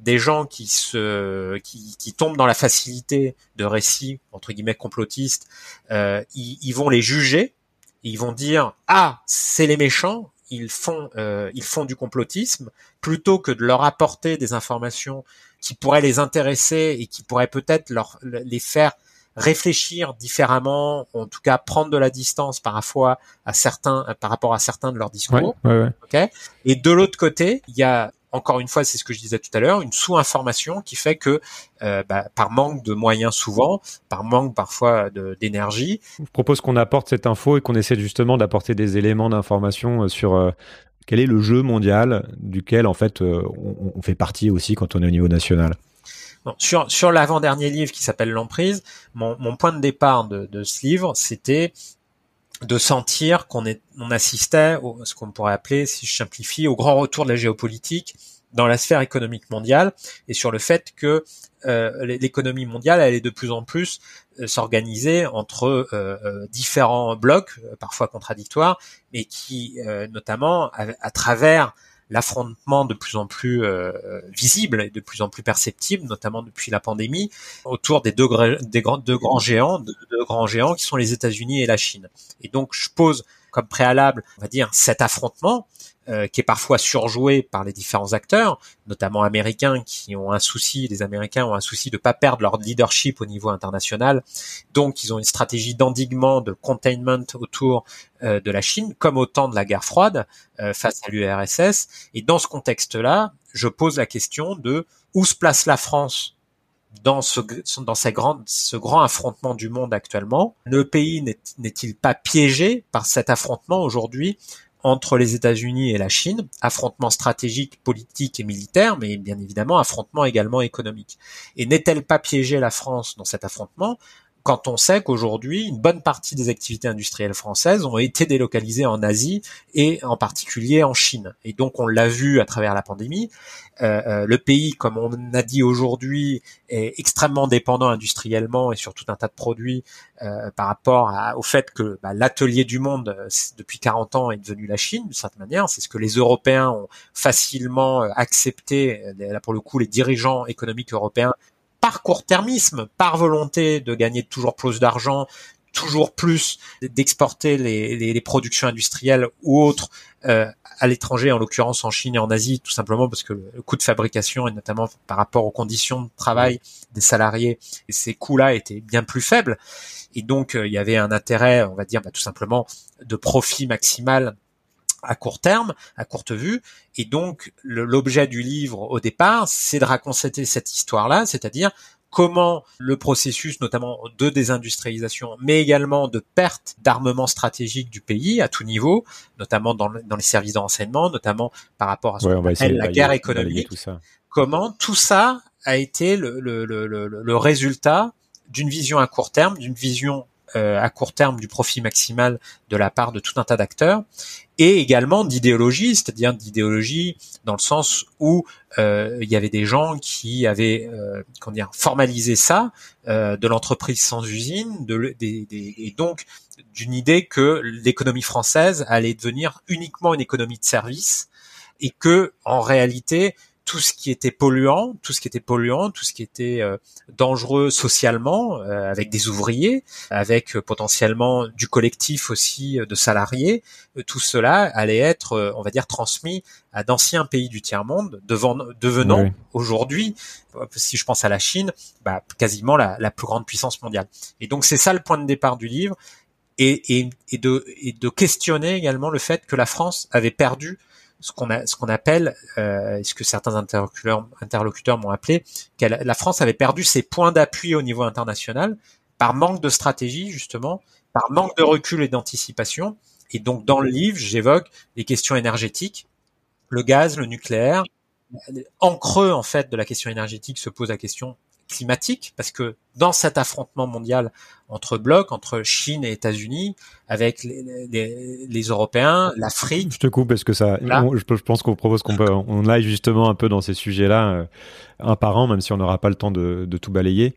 des gens qui se qui, qui, tombent dans la facilité de récits entre guillemets complotistes, euh, ils, ils, vont les juger, ils vont dire ah c'est les méchants, ils font euh, ils font du complotisme plutôt que de leur apporter des informations qui pourraient les intéresser et qui pourraient peut-être leur les faire réfléchir différemment, en tout cas prendre de la distance par rapport à certains, par rapport à certains de leurs discours. et de l'autre côté, il y a encore une fois, c'est ce que je disais tout à l'heure, une sous-information qui fait que euh, bah, par manque de moyens souvent, par manque parfois d'énergie. Je propose qu'on apporte cette info et qu'on essaie justement d'apporter des éléments d'information euh, sur euh, quel est le jeu mondial duquel en fait on, on, fait partie aussi quand on est au niveau national sur sur l'avant-dernier livre qui s'appelle L'emprise, mon, mon, point de départ de, de ce livre, c'était de sentir qu'on est, on assistait au, ce qu'on pourrait appeler, si je simplifie, au grand retour de la géopolitique dans la sphère économique mondiale et sur le fait que euh, l'économie mondiale allait de plus en plus euh, s'organiser entre euh, différents blocs, parfois contradictoires, mais qui, notamment, à travers l'affrontement de plus en plus euh, visible et de plus en plus perceptible, notamment depuis la pandémie, autour des deux, grands géants, deux, grands géants qui sont les États-Unis et la Chine. Et donc je pose comme préalable, on va dire, cet affrontement euh, qui est parfois surjoué par les différents acteurs, notamment américains qui ont un souci, les Américains ont un souci de pas perdre leur leadership au niveau international. Donc ils ont une stratégie d'endiguement, de containment autour euh, de la Chine, comme au temps de la guerre froide euh, face à l'URSS. Et dans ce contexte-là, je pose la question de où se place la France dans ce, dans ce grand affrontement du monde actuellement. Le pays n'est-il pas piégé par cet affrontement aujourd'hui entre les États-Unis et la Chine, affrontement stratégique, politique et militaire, mais bien évidemment affrontement également économique. Et n'est-elle pas piégée la France dans cet affrontement? Quand on sait qu'aujourd'hui, une bonne partie des activités industrielles françaises ont été délocalisées en Asie et en particulier en Chine. Et donc, on l'a vu à travers la pandémie. Euh, euh, le pays, comme on a dit aujourd'hui, est extrêmement dépendant industriellement et sur tout un tas de produits euh, par rapport au fait que bah, l'atelier du monde depuis 40 ans est devenu la Chine, d'une certaine manière. C'est ce que les Européens ont facilement accepté. Là, pour le coup, les dirigeants économiques européens par court-termisme, par volonté de gagner toujours plus d'argent, toujours plus d'exporter les, productions industrielles ou autres euh, à l'étranger, en l'occurrence en Chine et en Asie, tout simplement parce que le coût de fabrication et notamment par rapport aux conditions de travail des salariés, ces coûts-là étaient bien plus faibles. Et donc euh, il y avait un intérêt, on va dire, bah, tout simplement de profit maximal à court terme, à courte vue. Et donc, l'objet du livre au départ, c'est de raconter cette histoire-là, c'est-à-dire comment le processus, notamment de désindustrialisation, mais également de perte d'armement stratégique du pays à tout niveau, notamment dans, les services d'enseignement, notamment par rapport à ce qu'on appelle la guerre économique, comment tout ça a été le, le résultat d'une vision à court terme, d'une vision euh, à court terme du profit maximal de la part de tout un tas d'acteurs, et également d'idéologie, c'est-à-dire d'idéologie dans le sens où euh, il y avait des gens qui avaient euh, comment formalisé ça euh, de l'entreprise sans usine, de, des, des, et donc d'une idée que l'économie française allait devenir uniquement une économie de service et que en réalité tout ce qui était polluant, tout ce qui était polluant, tout ce qui était euh, dangereux socialement, euh, avec des ouvriers, avec euh, potentiellement du collectif aussi de salariés, tout cela allait être, on va dire, transmis à d'anciens pays du tiers monde, devenant aujourd'hui, si je pense à la Chine, bah, quasiment la, la, plus grande puissance mondiale. Et donc c'est ça le point de départ du livre, et, et, et, de, et de questionner également le fait que la France avait perdu ce qu'on ce qu'on appelle, euh, ce que certains interlocuteurs, interlocuteurs m'ont appelé, que la France avait perdu ses points d'appui au niveau international par manque de stratégie justement, par manque de recul et d'anticipation. Et donc dans le livre, j'évoque les questions énergétiques, le gaz, le nucléaire. En creux en fait de la question énergétique se pose la question climatique, parce que dans cet affrontement mondial entre blocs, entre Chine et États-Unis, avec les, les, les Européens, l'Afrique. Je te coupe parce que ça, je, pense qu'on propose qu'on peut, on aille justement un peu dans ces sujets-là, euh, un par an, même si on n'aura pas le temps de, de, tout balayer.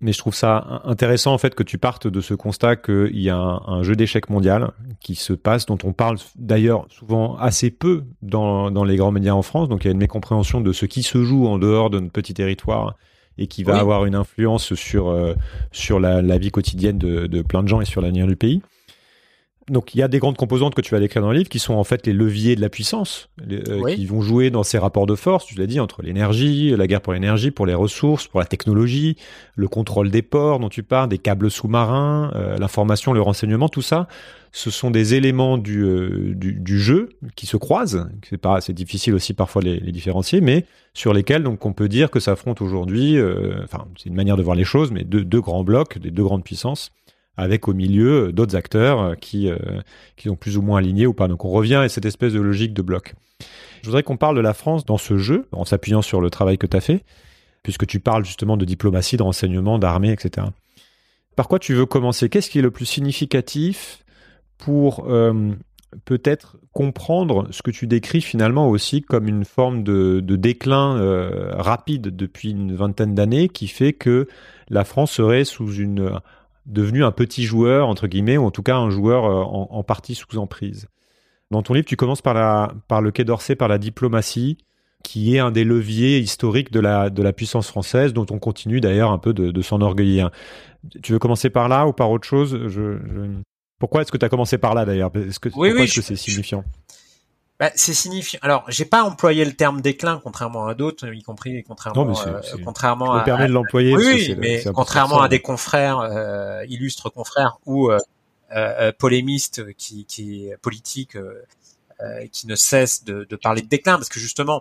Mais je trouve ça intéressant en fait que tu partes de ce constat qu'il y a un, un jeu d'échecs mondial qui se passe, dont on parle d'ailleurs souvent assez peu dans, dans les grands médias en France. Donc il y a une mécompréhension de ce qui se joue en dehors de notre petit territoire et qui va avoir une influence sur, euh, sur la, la, vie quotidienne de, de, plein de gens et sur l'avenir du pays. Donc il y a des grandes composantes que tu vas décrire dans le livre qui sont en fait les leviers de la puissance, euh, Oui. qui vont jouer dans ces rapports de force, tu l'as dit, entre l'énergie, la guerre pour l'énergie, pour les ressources, pour la technologie, le contrôle des ports dont tu parles, des câbles sous-marins, euh, l'information, le renseignement, tout ça, ce sont des éléments du, euh, du, du jeu qui se croisent. C'est pas, c'est difficile aussi parfois les, les différencier, mais sur lesquels donc on peut dire que s'affrontent aujourd'hui, enfin c'est une manière de voir les choses, mais deux, deux grands blocs, des deux grandes puissances avec au milieu d'autres acteurs euh, qui, euh, qui sont plus ou moins alignés ou pas. Donc on revient à cette espèce de logique de bloc. Je voudrais qu'on parle de la France dans ce jeu, en s'appuyant sur le travail que tu as fait, puisque tu parles justement de diplomatie, de renseignement, d'armée, etc. Par quoi tu veux commencer? Qu'est-ce qui est le plus significatif pour euh, peut-être comprendre ce que tu décris finalement aussi comme une forme de, déclin rapide depuis une vingtaine d'années qui fait que la France serait sous une devenu un petit joueur, entre guillemets, ou en tout cas un joueur euh, en, en partie sous emprise. Dans ton livre, tu commences par, la, par le Quai d'Orsay, par la diplomatie, qui est un des leviers historiques de la, de la puissance française, dont on continue d'ailleurs un peu de, de s'enorgueillir. Tu veux commencer par là ou par autre chose? Je, je... Pourquoi est-ce que tu as commencé par là d'ailleurs? Est-ce que, Oui, oui, que c'est signifiant? Bah, c'est signifiant. Alors, j'ai pas employé le terme déclin, contrairement à d'autres, y compris contrairement, Non, mais euh, contrairement Je à, me permets de l'employer. Oui, mais contrairement à des confrères, euh, illustres confrères ou euh, polémistes qui, qui politiques, qui ne cessent de, de parler de déclin, parce que justement,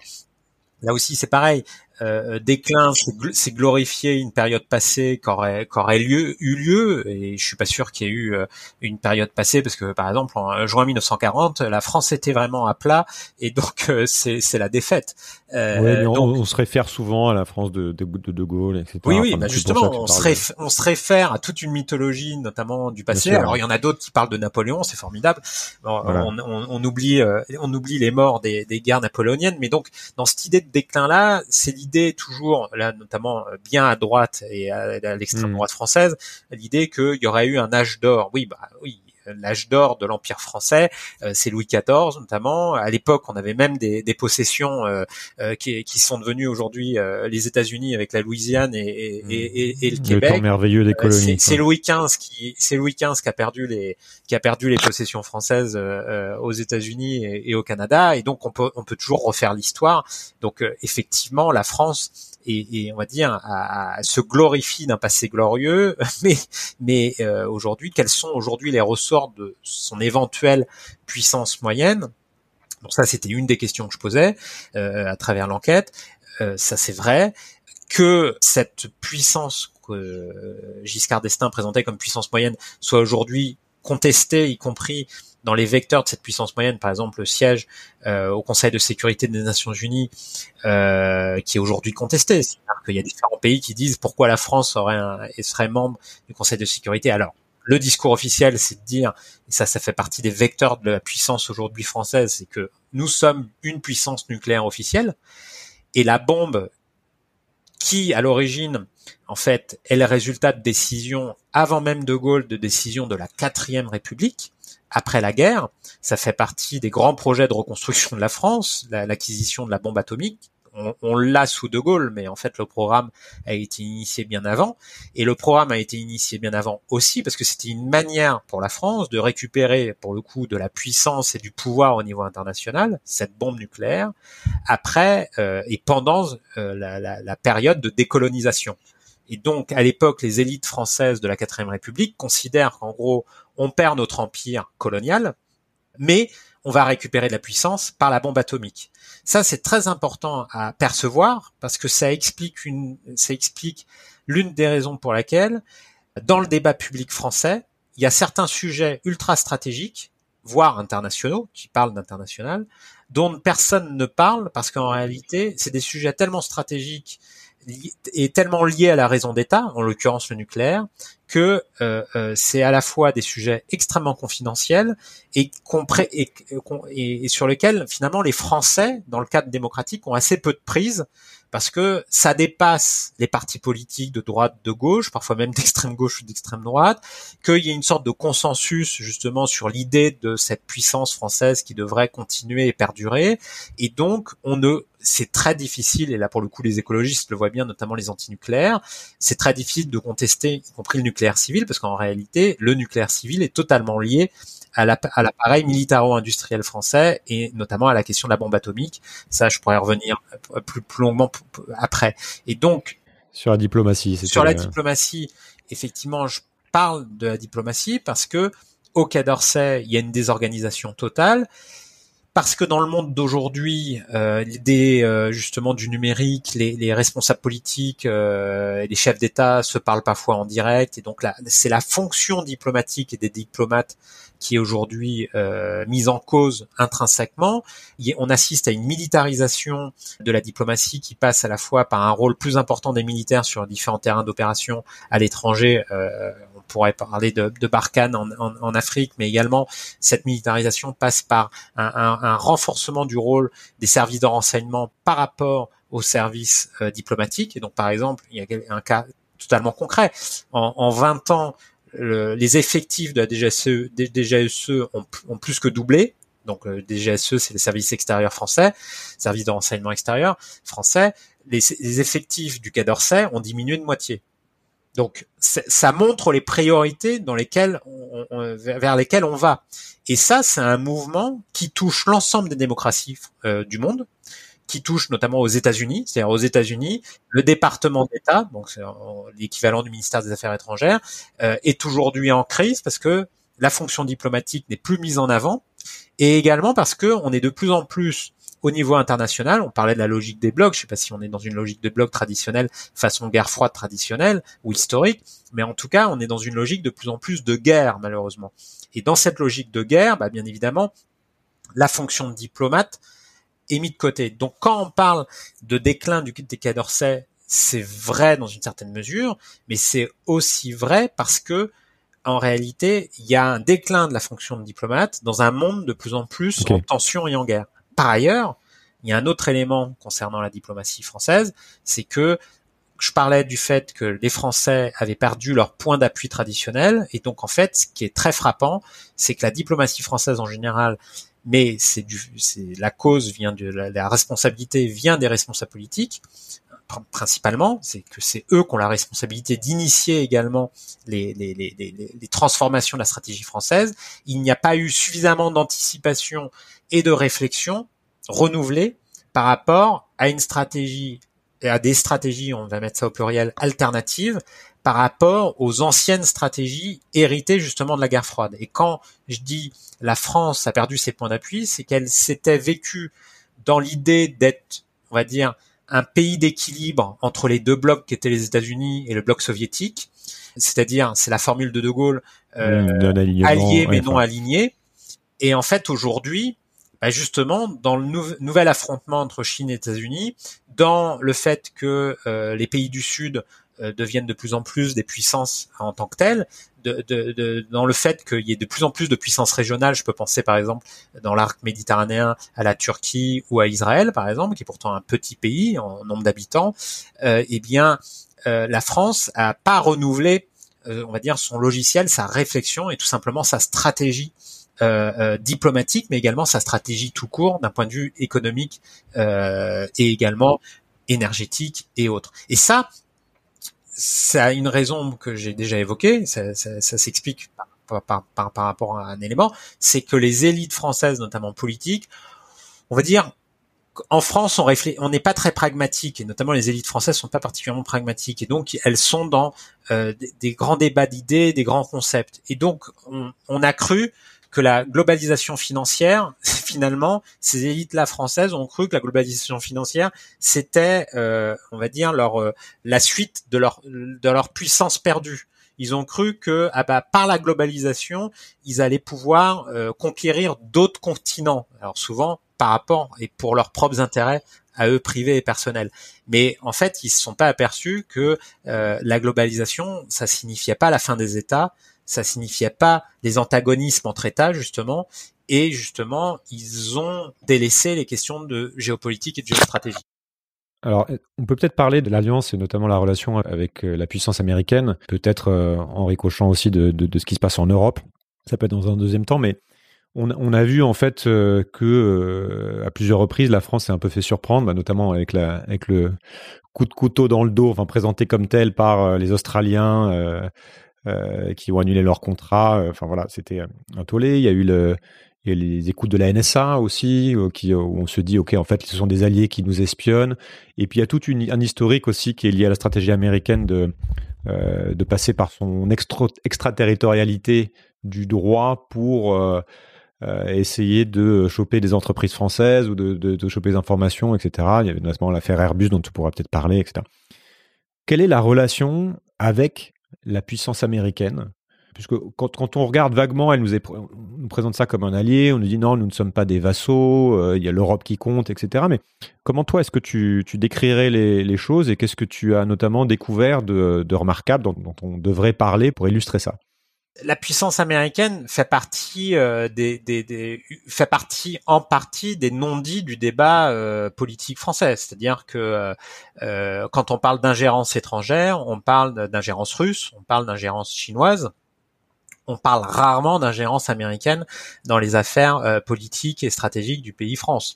là aussi c'est pareil. Euh, déclin, c'est gl- c'est glorifier une période passée qu'aurait qu'aurait lieu eu lieu, et je suis pas sûr qu'il y ait eu euh, une période passée, parce que par exemple en juin 1940, la France était vraiment à plat, et donc euh, c'est c'est la défaite. Euh, Ouais, on, se réfère souvent à la France de De, de, de Gaulle, etc. oui, oui, Enfin, bah ça justement, on se, de- réf- on se réfère à toute une mythologie, notamment du passé. sûr. Alors, il y en a d'autres qui parlent de Napoléon, c'est formidable. Bon, Voilà. on, on- on oublie, euh, on oublie les morts des, des guerres napoléoniennes, mais donc dans cette idée de déclin-là, c'est l'idée toujours, là notamment euh, bien à droite et à, à l'extrême Mm. droite française, l'idée qu'il y aurait eu un âge d'or. Oui, bah oui. L'âge d'or de l'Empire français, euh, c'est Louis XIV notamment. À l'époque, on avait même des, des possessions euh, euh, qui, qui sont devenues aujourd'hui euh, les États-Unis avec la Louisiane et, et, et, et- et le le Québec. temps merveilleux des Euh, colonies. c'est- Louis XV qui, c'est Louis XV qui a perdu les, qui a perdu les possessions françaises euh, euh, aux États-Unis et, et au Canada, et donc on peut, on peut toujours refaire l'histoire. Donc euh, effectivement, la France et, on va dire à, se glorifie d'un passé glorieux, *laughs* mais mais euh, aujourd'hui, quels sont aujourd'hui les ressorts de son éventuelle puissance moyenne? Donc ça, c'était une des questions que je posais euh, à travers l'enquête. Euh, ça, c'est vrai que cette puissance que Giscard d'Estaing présentait comme puissance moyenne soit aujourd'hui contestée, y compris dans les vecteurs de cette puissance moyenne, par exemple le siège euh, au Conseil de sécurité des Nations Unies, euh, qui est aujourd'hui contesté. C'est-à-dire qu'il y a différents pays qui disent pourquoi la France aurait un, serait membre du Conseil de sécurité. Alors, le discours officiel, c'est de dire, et ça, ça fait partie des vecteurs de la puissance aujourd'hui française, c'est que nous sommes une puissance nucléaire officielle, et la bombe qui, à l'origine, en fait, est le résultat de décisions avant même de Gaulle, de décisions de la quatrième République, après la guerre. Ça fait partie des grands projets de reconstruction de la France, la- l'acquisition de la bombe atomique. On, on l'a sous De Gaulle, mais en fait le programme a été initié bien avant. Et le programme a été initié bien avant aussi parce que c'était une manière pour la France de récupérer, pour le coup, de la puissance et du pouvoir au niveau international, cette bombe nucléaire, après euh, et pendant euh, la, la- la période de décolonisation. Et donc, à l'époque, les élites françaises de la quatrième République considèrent qu'en gros, on perd notre empire colonial, mais on va récupérer de la puissance par la bombe atomique. Ça, c'est très important à percevoir parce que ça explique une, ça explique l'une des raisons pour laquelle, dans le débat public français, il y a certains sujets ultra stratégiques, voire internationaux, qui parlent d'international, dont personne ne parle parce qu'en réalité, c'est des sujets tellement stratégiques et tellement liés à la raison d'État, en l'occurrence le nucléaire, que euh, euh, c'est à la fois des sujets extrêmement confidentiels et, et, et- et sur lesquels finalement les Français, dans le cadre démocratique, ont assez peu de prise parce que ça dépasse les partis politiques de droite, de gauche, parfois même d'extrême gauche ou d'extrême droite, qu'il y ait une sorte de consensus justement sur l'idée de cette puissance française qui devrait continuer et perdurer, et donc on ne c'est très difficile, et là pour le coup les écologistes le voient bien, notamment les antinucléaires, c'est très difficile de contester, y compris le nucléaire civil, parce qu'en réalité, le nucléaire civil est totalement lié à l'appareil militaro-industriel français et notamment à la question de la bombe atomique. Ça, je pourrais revenir plus, plus longuement après. Et donc, sur la diplomatie, sur la diplomatie, effectivement, je parle de la diplomatie parce que au Quai d'Orsay, il y a une désorganisation totale parce que dans le monde d'aujourd'hui, euh, l'idée euh, justement du numérique, les, les responsables politiques euh, et les chefs d'État se parlent parfois en direct, et donc là, c'est la fonction diplomatique et des diplomates qui est aujourd'hui euh, mise en cause intrinsèquement. On assiste à une militarisation de la diplomatie qui passe à la fois par un rôle plus important des militaires sur différents terrains d'opération à l'étranger. Euh, on pourrait parler de, de Barkhane en, en, en, Afrique, mais également cette militarisation passe par un, un, un renforcement du rôle des services de renseignement par rapport aux services euh, diplomatiques. Et donc, par exemple, il y a un cas totalement concret. En, en 20 ans, les effectifs de la DGSE, DGSE ont, plus que doublé. Donc le DGSE, c'est les services extérieurs français, services de renseignement extérieur français. Les, effectifs du Quai d'Orsay ont diminué de moitié. Donc ça montre les priorités dans lesquelles vers lesquelles on va. Et ça, c'est un mouvement qui touche l'ensemble des démocraties euh, du monde, qui touche notamment aux États-Unis. C'est-à-dire aux États-Unis, le département d'État, donc l'équivalent du ministère des Affaires étrangères, euh, est aujourd'hui en crise parce que la fonction diplomatique n'est plus mise en avant, et également parce que on est de plus en plus au niveau international, on parlait de la logique des blocs, je ne sais pas si on est dans une logique de blocs traditionnelle façon guerre froide traditionnelle ou historique, mais en tout cas, on est dans une logique de plus en plus de guerre malheureusement. Et dans cette logique de guerre, bah, bien évidemment, la fonction de diplomate est mis de côté. Donc quand on parle de déclin du des Quai d'Orsay, c'est vrai dans une certaine mesure, mais c'est aussi vrai parce que en réalité, il y a un déclin de la fonction de diplomate dans un monde de plus en plus en tension et en guerre. Par ailleurs, il y a un autre élément concernant la diplomatie française, c'est que je parlais du fait que les Français avaient perdu leur point d'appui traditionnel, et donc en fait, ce qui est très frappant, c'est que la diplomatie française en général mais c'est du, la cause vient de la, responsabilité vient des responsables politiques principalement, c'est que c'est eux qui ont la responsabilité d'initier également les, transformations de la stratégie française. Il n'y a pas eu suffisamment d'anticipation et de réflexion renouvelée par rapport à une stratégie et à des stratégies, on va mettre ça au pluriel, alternatives par rapport aux anciennes stratégies héritées justement de la guerre froide. Et quand je dis la France a perdu ses points d'appui, c'est qu'elle s'était vécue dans l'idée d'être, on va dire, un pays d'équilibre entre les deux blocs qui étaient les États-Unis et le bloc soviétique. C'est-à-dire, c'est la formule de De Gaulle, euh, mmh, allié mais non aligné. Et en fait, aujourd'hui, bah justement, dans le nouvel affrontement entre Chine et États-Unis, dans le fait que euh, les pays du Sud euh, deviennent de plus en plus des puissances en tant que telles, dans le fait qu'il y ait de plus en plus de puissances régionales. Je peux penser par exemple dans l'arc méditerranéen à la Turquie ou à Israël par exemple, qui est pourtant un petit pays en nombre d'habitants. Euh, eh bien, la France a pas renouvelé, on va dire, son logiciel, sa réflexion et tout simplement sa stratégie diplomatique, mais également sa stratégie tout court d'un point de vue économique euh, et également énergétique et autres. Et ça, ça a une raison que j'ai déjà évoquée, ça, s'explique par, rapport à un élément, c'est que les élites françaises, notamment politiques, on va dire, en France, on n'est pas très pragmatique, et notamment les élites françaises sont pas particulièrement pragmatiques, et donc elles sont dans euh, des, grands débats d'idées, des grands concepts. Et donc, on, on a cru que la globalisation financière, *laughs* finalement, ces élites-là françaises ont cru que la globalisation financière, c'était, euh, on va dire, leur euh, la suite de leur de leur puissance perdue. Ils ont cru que ah bah, par la globalisation, ils allaient pouvoir euh, conquérir d'autres continents. Alors souvent par rapport et pour leurs propres intérêts à eux privés et personnels. Mais en fait, ils se sont pas aperçus que la globalisation, ça signifiait pas la fin des États, ça signifiait pas les antagonismes entre États justement, et justement ils ont délaissé les questions de géopolitique et de géostratégie. Alors, on peut peut-être parler de l'alliance et notamment la relation avec euh, la puissance américaine, peut-être euh, en ricochant aussi de, ce qui se passe en Europe. Ça peut être dans un deuxième temps, mais on, a vu en fait euh, que à plusieurs reprises la France s'est un peu fait surprendre, bah, notamment avec avec le coup de couteau dans le dos, enfin présenté comme tel par les Australiens qui ont annulé leur contrat. Enfin voilà, c'était un tollé. Il y a eu les écoutes de la NSA aussi, où on se dit, OK, en fait, ce sont des alliés qui nous espionnent. Et puis, il y a tout un historique aussi qui est lié à la stratégie américaine de, passer par son extraterritorialité du droit pour euh, essayer de choper des entreprises françaises ou de, de, de, choper des informations, etc. Il y avait notamment l'affaire Airbus dont tu pourras peut-être parler, etc. Quelle est la relation avec la puissance américaine Puisque quand, on regarde vaguement, elle nous, présente ça comme un allié, on nous dit non, nous ne sommes pas des vassaux, euh, il y a l'Europe qui compte, etc. Mais comment toi, est-ce que tu, décrirais les, choses et qu'est-ce que tu as notamment découvert de, remarquable dont on devrait parler pour illustrer ça? La puissance américaine fait partie euh, des, des, des, fait partie en partie des non-dits du débat euh, politique français. C'est-à-dire que euh, quand on parle d'ingérence étrangère, on parle d'ingérence russe, on parle d'ingérence chinoise. On parle rarement d'ingérence américaine dans les affaires politiques et stratégiques du pays France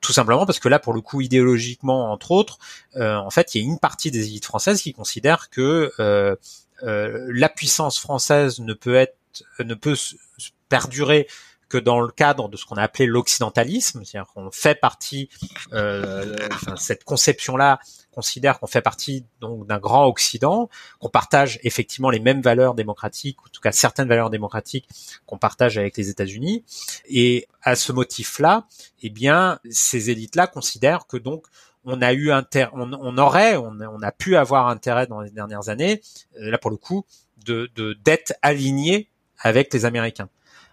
tout simplement parce que là, pour le coup, idéologiquement, entre autres, en fait, il y a une partie des élites françaises qui considèrent que euh, la puissance française ne peut être, ne peut perdurer que dans le cadre de ce qu'on a appelé l'occidentalisme, c'est-à-dire qu'on fait partie, euh, enfin, cette conception-là considère qu'on fait partie donc d'un grand Occident, qu'on partage effectivement les mêmes valeurs démocratiques, ou en tout cas certaines valeurs démocratiques qu'on partage avec les États-Unis. Et à ce motif-là, eh bien, ces élites-là considèrent que donc on a eu inter on, aurait, on, a pu avoir intérêt dans les dernières années, euh, là pour le coup, de d'être aligné avec les Américains.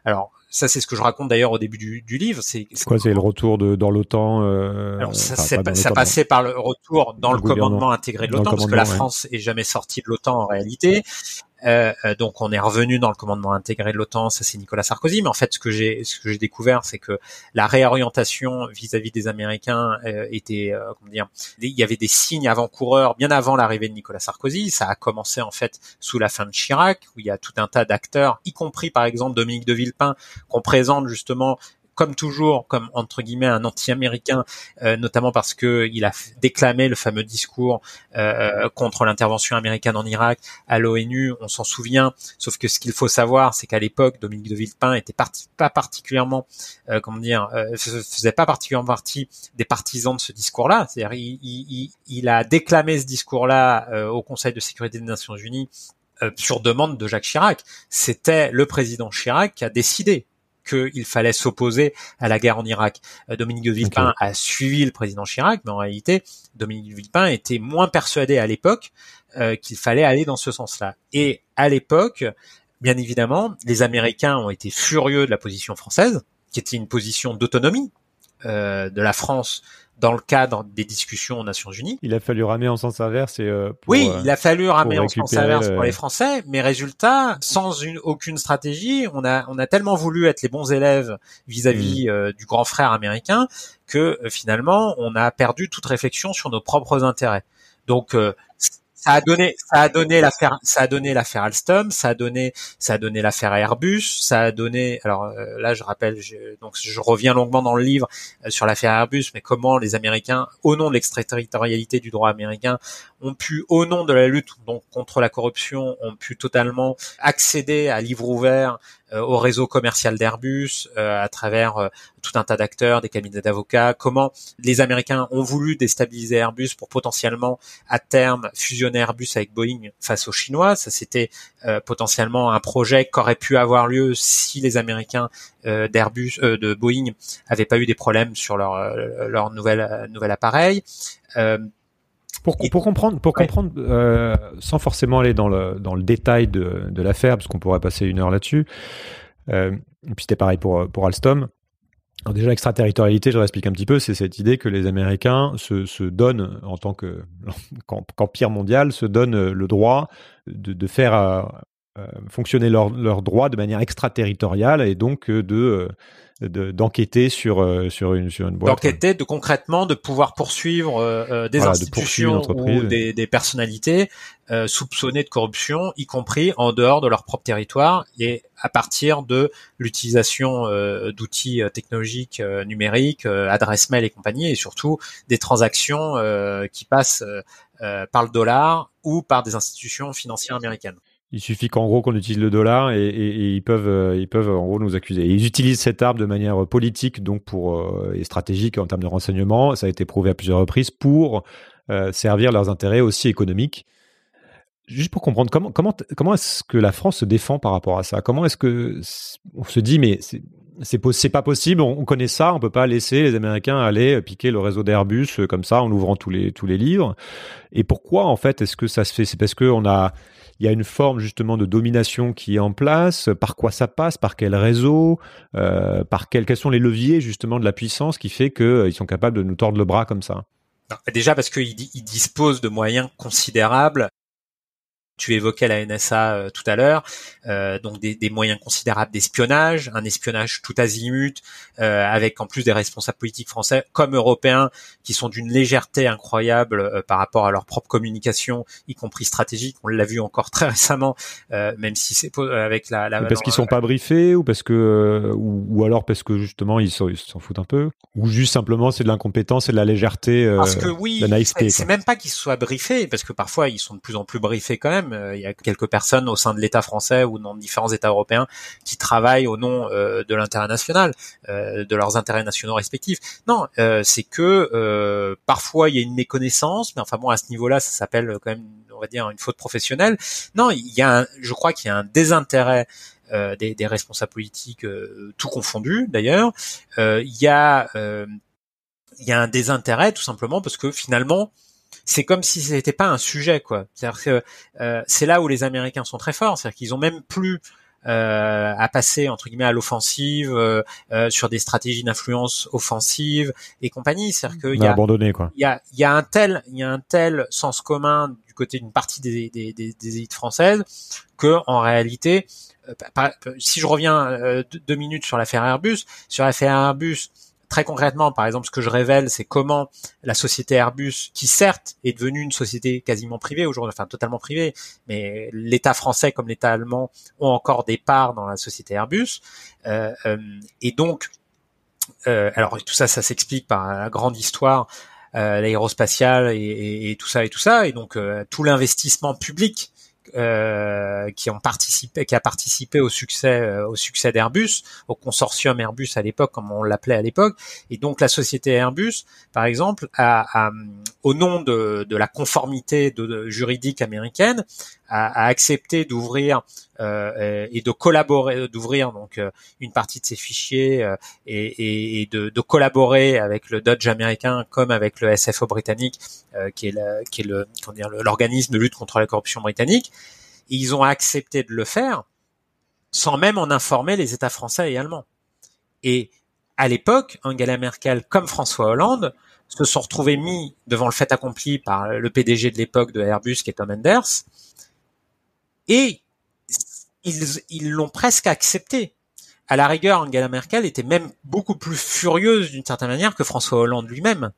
Alors ça c'est ce que je raconte d'ailleurs au début du, du livre. C'est quoi C'est le retour de dans l'OTAN. Euh, Alors ça, ça passait par le retour dans le, commandement intégré de l'OTAN parce que la France est jamais sortie de l'OTAN en réalité. Euh, euh, donc on est revenu dans le commandement intégré de l'OTAN, ça c'est Nicolas Sarkozy. Mais en fait, ce que j'ai ce que j'ai découvert, c'est que la réorientation vis-à-vis des Américains euh, était, euh, comment dire, il y avait des signes avant-coureurs bien avant l'arrivée de Nicolas Sarkozy. Ça a commencé en fait sous la fin de Chirac, où il y a tout un tas d'acteurs, y compris par exemple Dominique de Villepin, qu'on présente justement comme toujours, comme entre guillemets un anti-américain, euh, notamment parce que il a déclamé le fameux discours euh, contre l'intervention américaine en Irak à l'ONU. On s'en souvient. Sauf que ce qu'il faut savoir, c'est qu'à l'époque, Dominique de Villepin était pas particulièrement, euh, comment dire, faisait pas particulièrement partie des partisans de ce discours-là. C'est-à-dire, il, il, il, a déclamé ce discours-là au Conseil de sécurité des Nations Unies sur demande de Jacques Chirac. C'était le président Chirac qui a décidé qu'il fallait s'opposer à la guerre en Irak. Euh, Dominique de Villepin a suivi le président Chirac, mais en réalité, Dominique de Villepin était moins persuadé à l'époque euh, qu'il fallait aller dans ce sens-là. Et à l'époque, bien évidemment, les Américains ont été furieux de la position française, qui était une position d'autonomie euh, de la France dans le cadre des discussions aux Nations Unies. Il a fallu ramer en sens inverse et euh, oui, il a fallu ramer en sens inverse pour les Français, mais résultat, sans une aucune stratégie, on a on a tellement voulu être les bons élèves vis-à-vis mm. euh, du grand frère américain que finalement on a perdu toute réflexion sur nos propres intérêts. Donc ça a donné, ça a donné l'affaire, ça a donné l'affaire Alstom, ça a donné, ça a donné l'affaire Airbus, ça a donné. Alors euh, là, je rappelle, je, donc je reviens longuement dans le livre euh, sur l'affaire Airbus, mais comment les Américains, au nom de l'extraterritorialité du droit américain, ont pu, au nom de la lutte donc contre la corruption, ont pu totalement accéder à livre ouvert au réseau commercial d'Airbus à travers tout un tas d'acteurs, des cabinets d'avocats, comment les Américains ont voulu déstabiliser Airbus pour potentiellement à terme fusionner Airbus avec Boeing face aux Chinois. Ça c'était euh, potentiellement un projet qui aurait pu avoir lieu si les Américains euh, d'Airbus, euh, de Boeing, avaient pas eu des problèmes sur leur leur nouvel nouvel appareil. Pour, pour, comprendre, pour comprendre, sans forcément aller dans le dans le détail de, de l'affaire, parce qu'on pourrait passer une heure là-dessus. et puis c'était pareil pour pour Alstom. Alors déjà, l'extraterritorialité, je réexplique un petit peu, c'est cette idée que les Américains se, se donnent, en tant *laughs* qu'empire mondial, se donnent le droit de, de faire fonctionner leurs leur droits de manière extraterritoriale et donc de d'enquêter sur euh, sur une sur une boîte. D'enquêter, de concrètement de pouvoir poursuivre euh, euh, des institutions ou des, des personnalités euh, soupçonnées de corruption, y compris en dehors de leur propre territoire et à partir de l'utilisation d'outils technologiques numériques, adresses mail et compagnie, et surtout des transactions qui passent par le dollar ou par des institutions financières américaines. Il suffit qu'en gros qu'on utilise le dollar et, ils peuvent euh, ils peuvent en gros nous accuser. ils utilisent cette arme de manière politique donc pour euh, et stratégique en termes de renseignement. Ça a été prouvé à plusieurs reprises pour euh, servir leurs intérêts aussi économiques. Juste pour comprendre comment comment comment est-ce que la France se défend par rapport à ça? Comment est-ce que on se dit mais c'est c'est pas possible, on, connaît ça, on peut pas laisser les Américains aller piquer le réseau d'Airbus comme ça en ouvrant tous les tous les livres. Et pourquoi en fait est-ce que ça se fait? C'est parce que on a il y a une forme justement de domination qui est en place. Par quoi ça passe? Par quel réseau? Euh, Par quels sont les leviers justement de la puissance qui fait qu'ils euh, sont capables de nous tordre le bras comme ça? Déjà parce qu'ils disposent de moyens considérables tu évoquais la NSA euh, tout à l'heure, euh, donc des, des, moyens considérables d'espionnage, un espionnage tout azimut, euh, avec en plus des responsables politiques français comme européens qui sont d'une légèreté incroyable euh, par rapport à leur propre communication, y compris stratégique. On l'a vu encore *laughs* très récemment, euh, même si c'est avec la. la parce qu'ils sont pas briefés ou parce que ou, ou alors parce que justement ils s'en foutent un peu? Ou juste simplement c'est de l'incompétence et de la légèreté, parce que oui, c'est même pas qu'ils soient briefés parce que parfois ils sont de plus en plus briefés quand même euh, il y a quelques personnes au sein de l'État français ou dans différents États européens qui travaillent au nom euh, de l'intérêt national, euh, de leurs intérêts nationaux respectifs. Non, c'est que parfois il y a une méconnaissance, mais enfin bon à ce niveau-là, ça s'appelle quand même, on va dire, une faute professionnelle. Non, il y a, je crois qu'il y a un désintérêt des, des, responsables politiques, tout confondu d'ailleurs. Il y a il y a un désintérêt tout simplement parce que finalement c'est comme si ce n'était pas un sujet, quoi. C'est-à-dire que euh, c'est là où les Américains sont très forts, c'est-à-dire qu'ils ont même plus euh, à passer entre guillemets à l'offensive euh, euh sur des stratégies d'influence offensive et compagnie. C'est-à-dire qu'il y a abandonné quoi. Il y a, il y a un tel, il y a un tel sens commun du côté d'une partie des, des, des, des élites françaises que en réalité, euh, si je reviens deux minutes sur l'affaire Airbus, sur l'affaire Airbus, très concrètement, par exemple, ce que je révèle, c'est comment la société Airbus, qui certes est devenue une société quasiment privée aujourd'hui, enfin totalement privée, mais l'État français comme l'État allemand ont encore des parts dans la société Airbus, euh, euh, et donc, euh, alors tout ça, ça s'explique par la grande histoire l'aérospatiale et, et, tout ça et tout ça, et donc tout l'investissement public euh, qui ont participé, qui a participé au succès, euh, au succès d'Airbus, au consortium Airbus à l'époque, comme on l'appelait à l'époque. Et donc la société Airbus, par exemple, au nom de, la conformité juridique américaine, a, a accepté d'ouvrir euh, et de collaborer, d'ouvrir donc euh, une partie de ces fichiers euh, et, et, de, de, collaborer avec le Dodge américain comme avec le SFO britannique, qui est, la, qui est le, l'organisme de lutte contre la corruption britannique. Et ils ont accepté de le faire sans même en informer les États français et allemands. Et à l'époque, Angela Merkel comme François Hollande se sont retrouvés mis devant le fait accompli par le PDG de l'époque de Airbus, qui est Tom Enders, et ils l'ont presque accepté. À la rigueur, Angela Merkel était même beaucoup plus furieuse d'une certaine manière que François Hollande lui-même.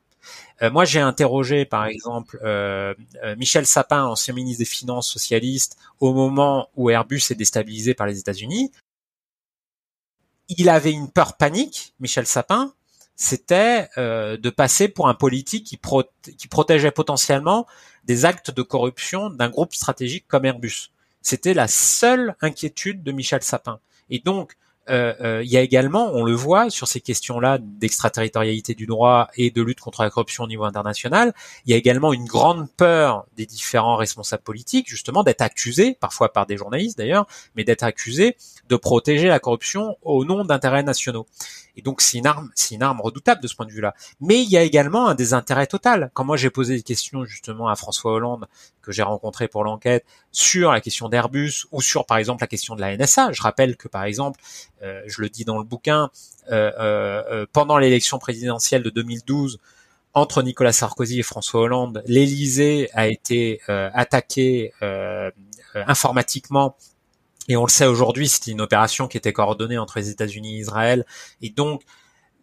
Euh, moi, j'ai interrogé, par exemple, euh, euh, Michel Sapin, ancien ministre des Finances socialiste, au moment où Airbus est déstabilisé par les États-Unis. Il avait une peur panique, Michel Sapin, c'était euh, de passer pour un politique qui, qui protégeait potentiellement des actes de corruption d'un groupe stratégique comme Airbus. C'était la seule inquiétude de Michel Sapin. Et donc, euh, euh, il y a également, on le voit sur ces questions-là d'extraterritorialité du droit et de lutte contre la corruption au niveau international, il y a également une grande peur des différents responsables politiques, justement, d'être accusés, parfois par des journalistes d'ailleurs, mais d'être accusés de protéger la corruption au nom d'intérêts nationaux. Et donc c'est une arme, c'est une arme redoutable de ce point de vue-là. Mais il y a également un désintérêt total. Quand moi j'ai posé des questions justement à François Hollande que j'ai rencontré pour l'enquête sur la question d'Airbus ou sur par exemple la question de la NSA, je rappelle que par exemple, euh, je le dis dans le bouquin, euh, euh, pendant l'élection présidentielle de 2012 entre Nicolas Sarkozy et François Hollande, l'Élysée a été attaqué informatiquement Et on le sait aujourd'hui, c'était une opération qui était coordonnée entre les États-Unis et Israël. Et donc,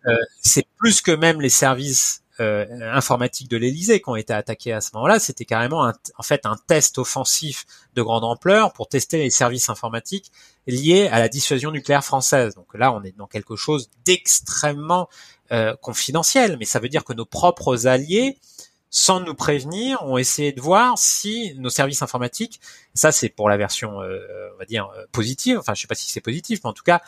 euh, c'est plus que même les services euh, informatiques de l'Élysée qui ont été attaqués à ce moment-là. C'était carrément un, en fait un test offensif de grande ampleur pour tester les services informatiques liés à la dissuasion nucléaire française. Donc là, on est dans quelque chose d'extrêmement euh, confidentiel, mais ça veut dire que nos propres alliés sans nous prévenir, ont essayé de voir si nos services informatiques, ça c'est pour la version, euh, on va dire positive, enfin je sais pas si c'est positif, mais en tout cas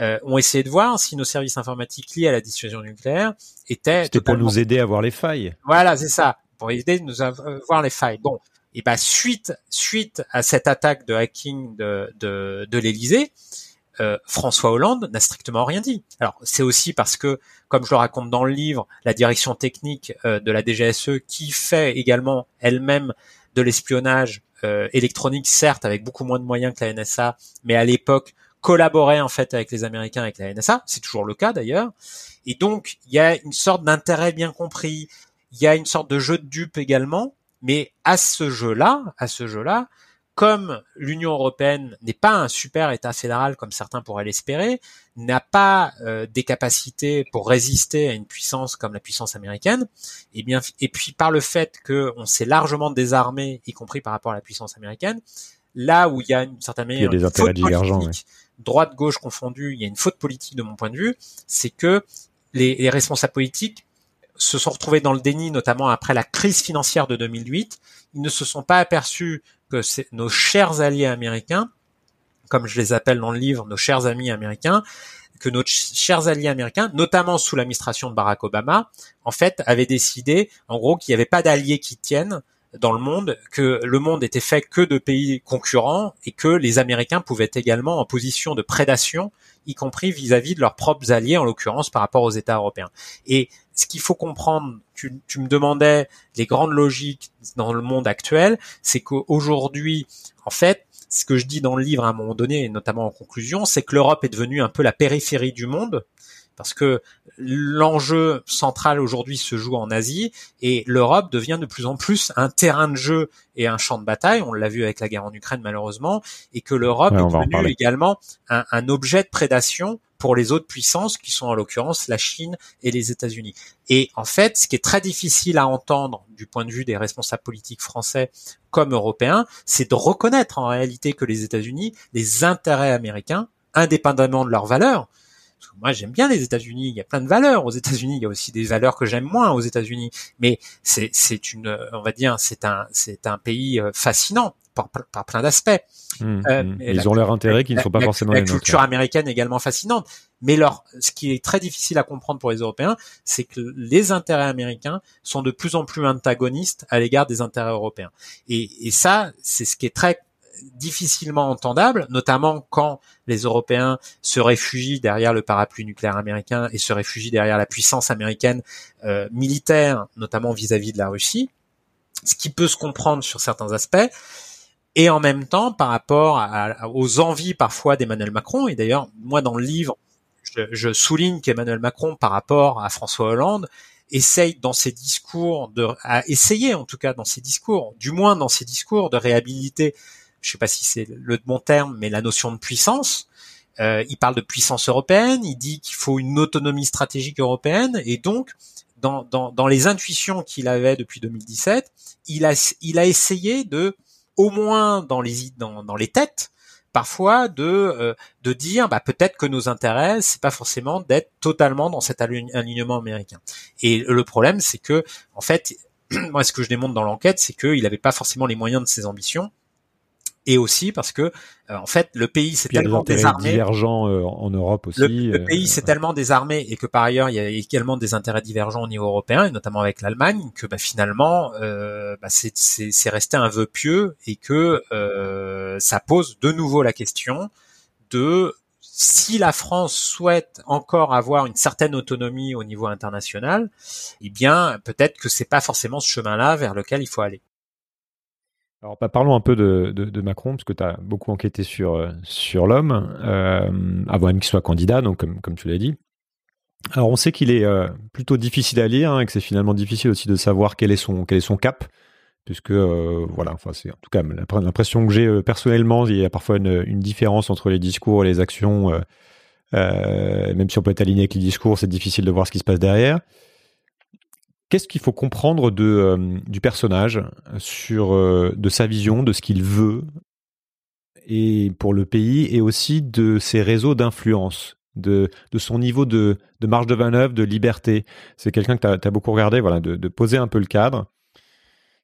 euh, ont essayé de voir si nos services informatiques liés à la dissuasion nucléaire étaient. C'était pour nous aider à voir les failles. Voilà, c'est ça, pour aider nous à voir les failles. Bon, et ben suite suite à cette attaque de hacking de de, de l'Élysée, euh, François Hollande n'a strictement rien dit. Alors c'est aussi parce que, comme je le raconte dans le livre, la direction technique euh, de la DGSE, qui fait également elle-même de l'espionnage euh, électronique, certes avec beaucoup moins de moyens que la NSA, mais à l'époque collaborait en fait avec les Américains, avec la NSA, c'est toujours le cas d'ailleurs. Et donc il y a une sorte d'intérêt bien compris, il y a une sorte de jeu de dupe également, mais à ce jeu-là, à ce jeu-là, comme l'Union européenne n'est pas un super État fédéral comme certains pourraient l'espérer, n'a pas euh, des capacités pour résister à une puissance comme la puissance américaine, et eh bien, et puis par le fait qu'on s'est largement désarmé, y compris par rapport à la puissance américaine, là où il y a une certaine manière, il y a des intérêts divergents, droite-gauche confondue, il y a une faute politique de mon point de vue, c'est que les, les, responsables politiques se sont retrouvés dans le déni, notamment après la crise financière de 2008. Ils ne se sont pas aperçus que nos chers alliés américains, comme je les appelle dans le livre, nos chers amis américains, que nos chers alliés américains, notamment sous l'administration de Barack Obama, en fait, avaient décidé, en gros, qu'il n'y avait pas d'alliés qui tiennent, dans le monde que le monde était fait que de pays concurrents et que les Américains pouvaient également en position de prédation, y compris vis-à-vis de leurs propres alliés, en l'occurrence par rapport aux États européens. Et ce qu'il faut comprendre, tu, tu, me demandais les grandes logiques dans le monde actuel, c'est qu'aujourd'hui, en fait, ce que je dis dans le livre à un moment donné, et notamment en conclusion, c'est que l'Europe est devenue un peu la périphérie du monde parce que l'enjeu central aujourd'hui se joue en Asie et l'Europe devient de plus en plus un terrain de jeu et un champ de bataille. On l'a vu avec la guerre en Ukraine malheureusement, et que l'Europe est devenue également un, un, objet de prédation pour les autres puissances qui sont en l'occurrence la Chine et les États-Unis. Et en fait, ce qui est très difficile à entendre du point de vue des responsables politiques français comme européens, c'est de reconnaître en réalité que les États-Unis, les intérêts américains, indépendamment de leurs valeurs, moi j'aime bien les États-Unis, il y a plein de valeurs aux États-Unis, il y a aussi des valeurs que j'aime moins aux États-Unis, mais c'est c'est une on va dire c'est un c'est un pays euh, fascinant par, par plein d'aspects. Mmh, euh, mmh. Ils ont leur intérêt qui ne sont pas forcément la, La culture américaine est également fascinante, mais leur ce qui est très difficile à comprendre pour les Européens, c'est que les intérêts américains sont de plus en plus antagonistes à l'égard des intérêts européens. Et, et ça, c'est ce qui est très difficilement entendable, notamment quand les Européens se réfugient derrière le parapluie nucléaire américain et se réfugient derrière la puissance américaine euh, militaire, notamment vis-à-vis de la Russie, ce qui peut se comprendre sur certains aspects, et en même temps par rapport à, aux envies parfois d'Emmanuel Macron, et d'ailleurs moi dans le livre, je, je souligne qu'Emmanuel Macron par rapport à François Hollande essaye dans ses discours de à essayer en tout cas dans ses discours, du moins dans ses discours de réhabiliter je sais pas si c'est le bon terme, mais la notion de puissance. Euh, il parle de puissance européenne, il dit qu'il faut une autonomie stratégique européenne, et donc dans, dans, dans les intuitions qu'il avait depuis 2017, il a, il a essayé de, au moins dans les, dans, dans les têtes, parfois de euh, de dire bah peut-être que nos intérêts c'est pas forcément d'être totalement dans cet alignement américain et le problème c'est que en fait *clears throat* moi ce que je démontre dans l'enquête c'est qu'il n'avait pas forcément les moyens de ses ambitions et aussi parce que euh, en fait le pays s'est tellement désarmé divergents euh, en Europe aussi le, le pays s'est tellement désarmé et que par ailleurs il y a également des intérêts divergents au niveau européen et notamment avec l'Allemagne que bah, finalement euh, bah, c'est resté un vœu pieux et que ça pose de nouveau la question de si la France souhaite encore avoir une certaine autonomie au niveau international, eh bien peut-être que c'est pas forcément ce chemin-là vers lequel il faut aller. Alors, bah, parlons un peu de, Macron, parce que tu as beaucoup enquêté sur, euh, sur l'homme, euh, avant même qu'il soit candidat, donc comme, comme tu l'as dit. Alors, on sait qu'il est euh, plutôt difficile à lire, hein, et que c'est finalement difficile aussi de savoir quel est son, quel est son cap. puisque voilà, enfin c'est en tout cas l'impression que j'ai personnellement, il y a parfois une, une, différence entre les discours et les actions. même si on peut être aligné avec les discours, c'est difficile de voir ce qui se passe derrière. Qu'est-ce qu'il faut comprendre euh, du personnage euh, de sa vision, de ce qu'il veut et pour le pays et aussi de ses réseaux d'influence, de, son niveau de, marge de manœuvre, de liberté? C'est quelqu'un que tu as, beaucoup regardé, voilà, de, poser un peu le cadre.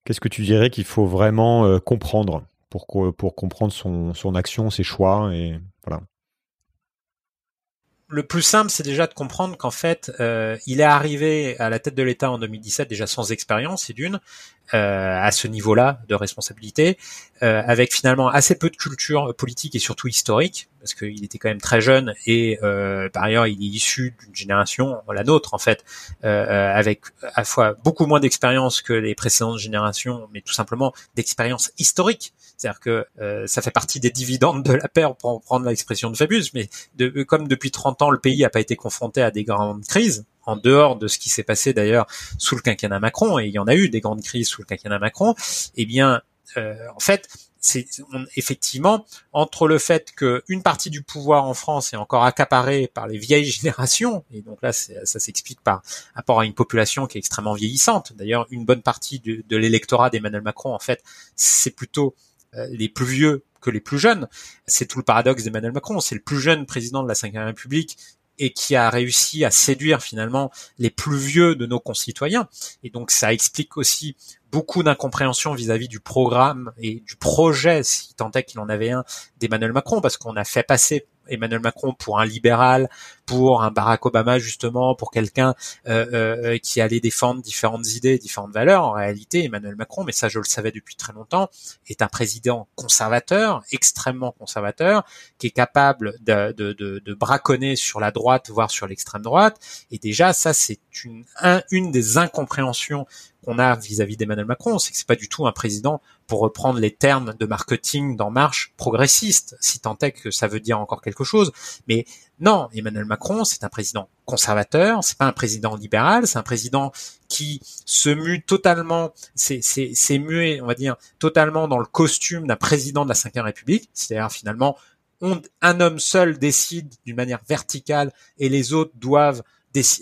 Qu'est-ce que tu dirais qu'il faut vraiment euh, comprendre pour, pour comprendre son, son action, ses choix et voilà le plus simple, c'est déjà de comprendre qu'en fait, euh, il est arrivé à la tête de l'État en 2017 déjà sans expérience, c'est d'une, euh, à ce niveau-là de responsabilité, euh, avec finalement assez peu de culture politique et surtout historique, parce qu'il était quand même très jeune et euh, par ailleurs il est issu d'une génération, la nôtre en fait, euh, avec à la fois beaucoup moins d'expérience que les précédentes générations, mais tout simplement d'expérience historique. C'est-à-dire que euh, ça fait partie des dividendes de la paix, pour prendre l'expression de Fabius, mais de, comme depuis 30 ans, le pays n'a pas été confronté à des grandes crises, en dehors de ce qui s'est passé d'ailleurs sous le quinquennat Macron, et il y en a eu des grandes crises sous le quinquennat Macron, eh bien, euh, en fait, c'est effectivement entre le fait qu'une partie du pouvoir en France est encore accaparée par les vieilles *laughs* générations, et donc là ça s'explique par rapport à une population qui est extrêmement vieillissante. D'ailleurs, une bonne partie de, l'électorat d'Emmanuel Macron, en fait, c'est plutôt euh, les plus vieux que les plus jeunes. C'est tout le paradoxe d'Emmanuel Macron. C'est le plus jeune président de la Ve République et qui a réussi à séduire finalement les plus vieux de nos concitoyens. Et donc ça explique aussi beaucoup d'incompréhension vis-à-vis du programme et du projet, si tant est qu'il en avait un, d'Emmanuel Macron, parce qu'on a fait passer Emmanuel Macron pour un libéral, pour un Barack Obama justement, pour quelqu'un euh, euh, qui allait défendre différentes idées, différentes valeurs. En réalité, Emmanuel Macron, mais ça je le savais depuis très longtemps, est un président conservateur, extrêmement conservateur, qui est capable de, de, braconner sur la droite, voire sur l'extrême droite. Et déjà, ça c'est une des incompréhensions qu'on a vis-à-vis d'Emmanuel Macron, c'est que c'est pas du tout un président, pour reprendre les termes de marketing d'En Marche, progressiste, si tant est que ça veut dire encore quelque chose. Mais non, Emmanuel Macron, c'est un président conservateur, c'est pas un président libéral, c'est un président qui se mue totalement, c'est, c'est, muet, on va dire, totalement dans le costume d'un président de la Ve République, c'est-à-dire finalement, un homme seul décide d'une manière verticale et les autres doivent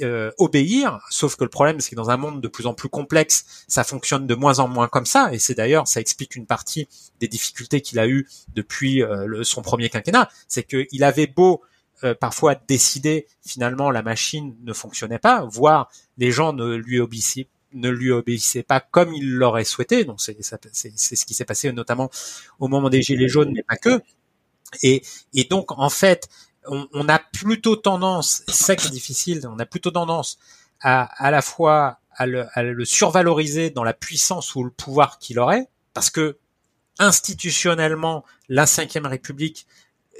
euh, obéir, sauf que le problème c'est que dans un monde de plus en plus complexe, ça fonctionne de moins en moins comme ça, et c'est d'ailleurs, ça explique une partie des difficultés qu'il a eu depuis euh, son premier quinquennat, c'est qu'il avait beau euh, parfois décider, finalement la machine ne fonctionnait pas, voire les gens ne lui obéissaient ne lui obéissaient pas comme il l'aurait souhaité. Donc c'est ce qui s'est passé notamment au moment des gilets jaunes, mais pas que. Et, et donc en fait, on, a plutôt tendance, c'est ça qui est difficile, on a plutôt tendance à à la fois à le, survaloriser dans la puissance ou le pouvoir qu'il aurait, parce que institutionnellement, la Ve République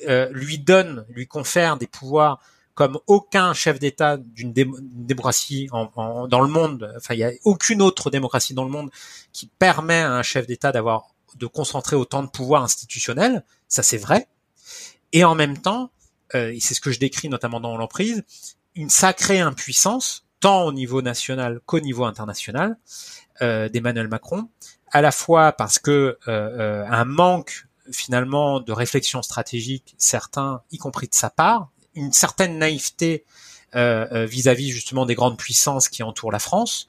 euh, lui donne, lui confère des pouvoirs comme aucun chef d'État d'une démocratie dans le monde, enfin il n'y a aucune autre démocratie dans le monde qui permet à un chef d'État d'avoir de concentrer autant de pouvoir institutionnel, ça c'est vrai. Et en même temps, euh, et c'est ce que je décris notamment dans l'emprise, une sacrée impuissance, tant au niveau national qu'au niveau international, euh, d'Emmanuel Macron, à la fois parce que euh, euh un manque finalement de réflexion stratégique, certains, y compris de sa part, une certaine naïveté euh, vis-à-vis -vis justement des grandes puissances qui entourent la France,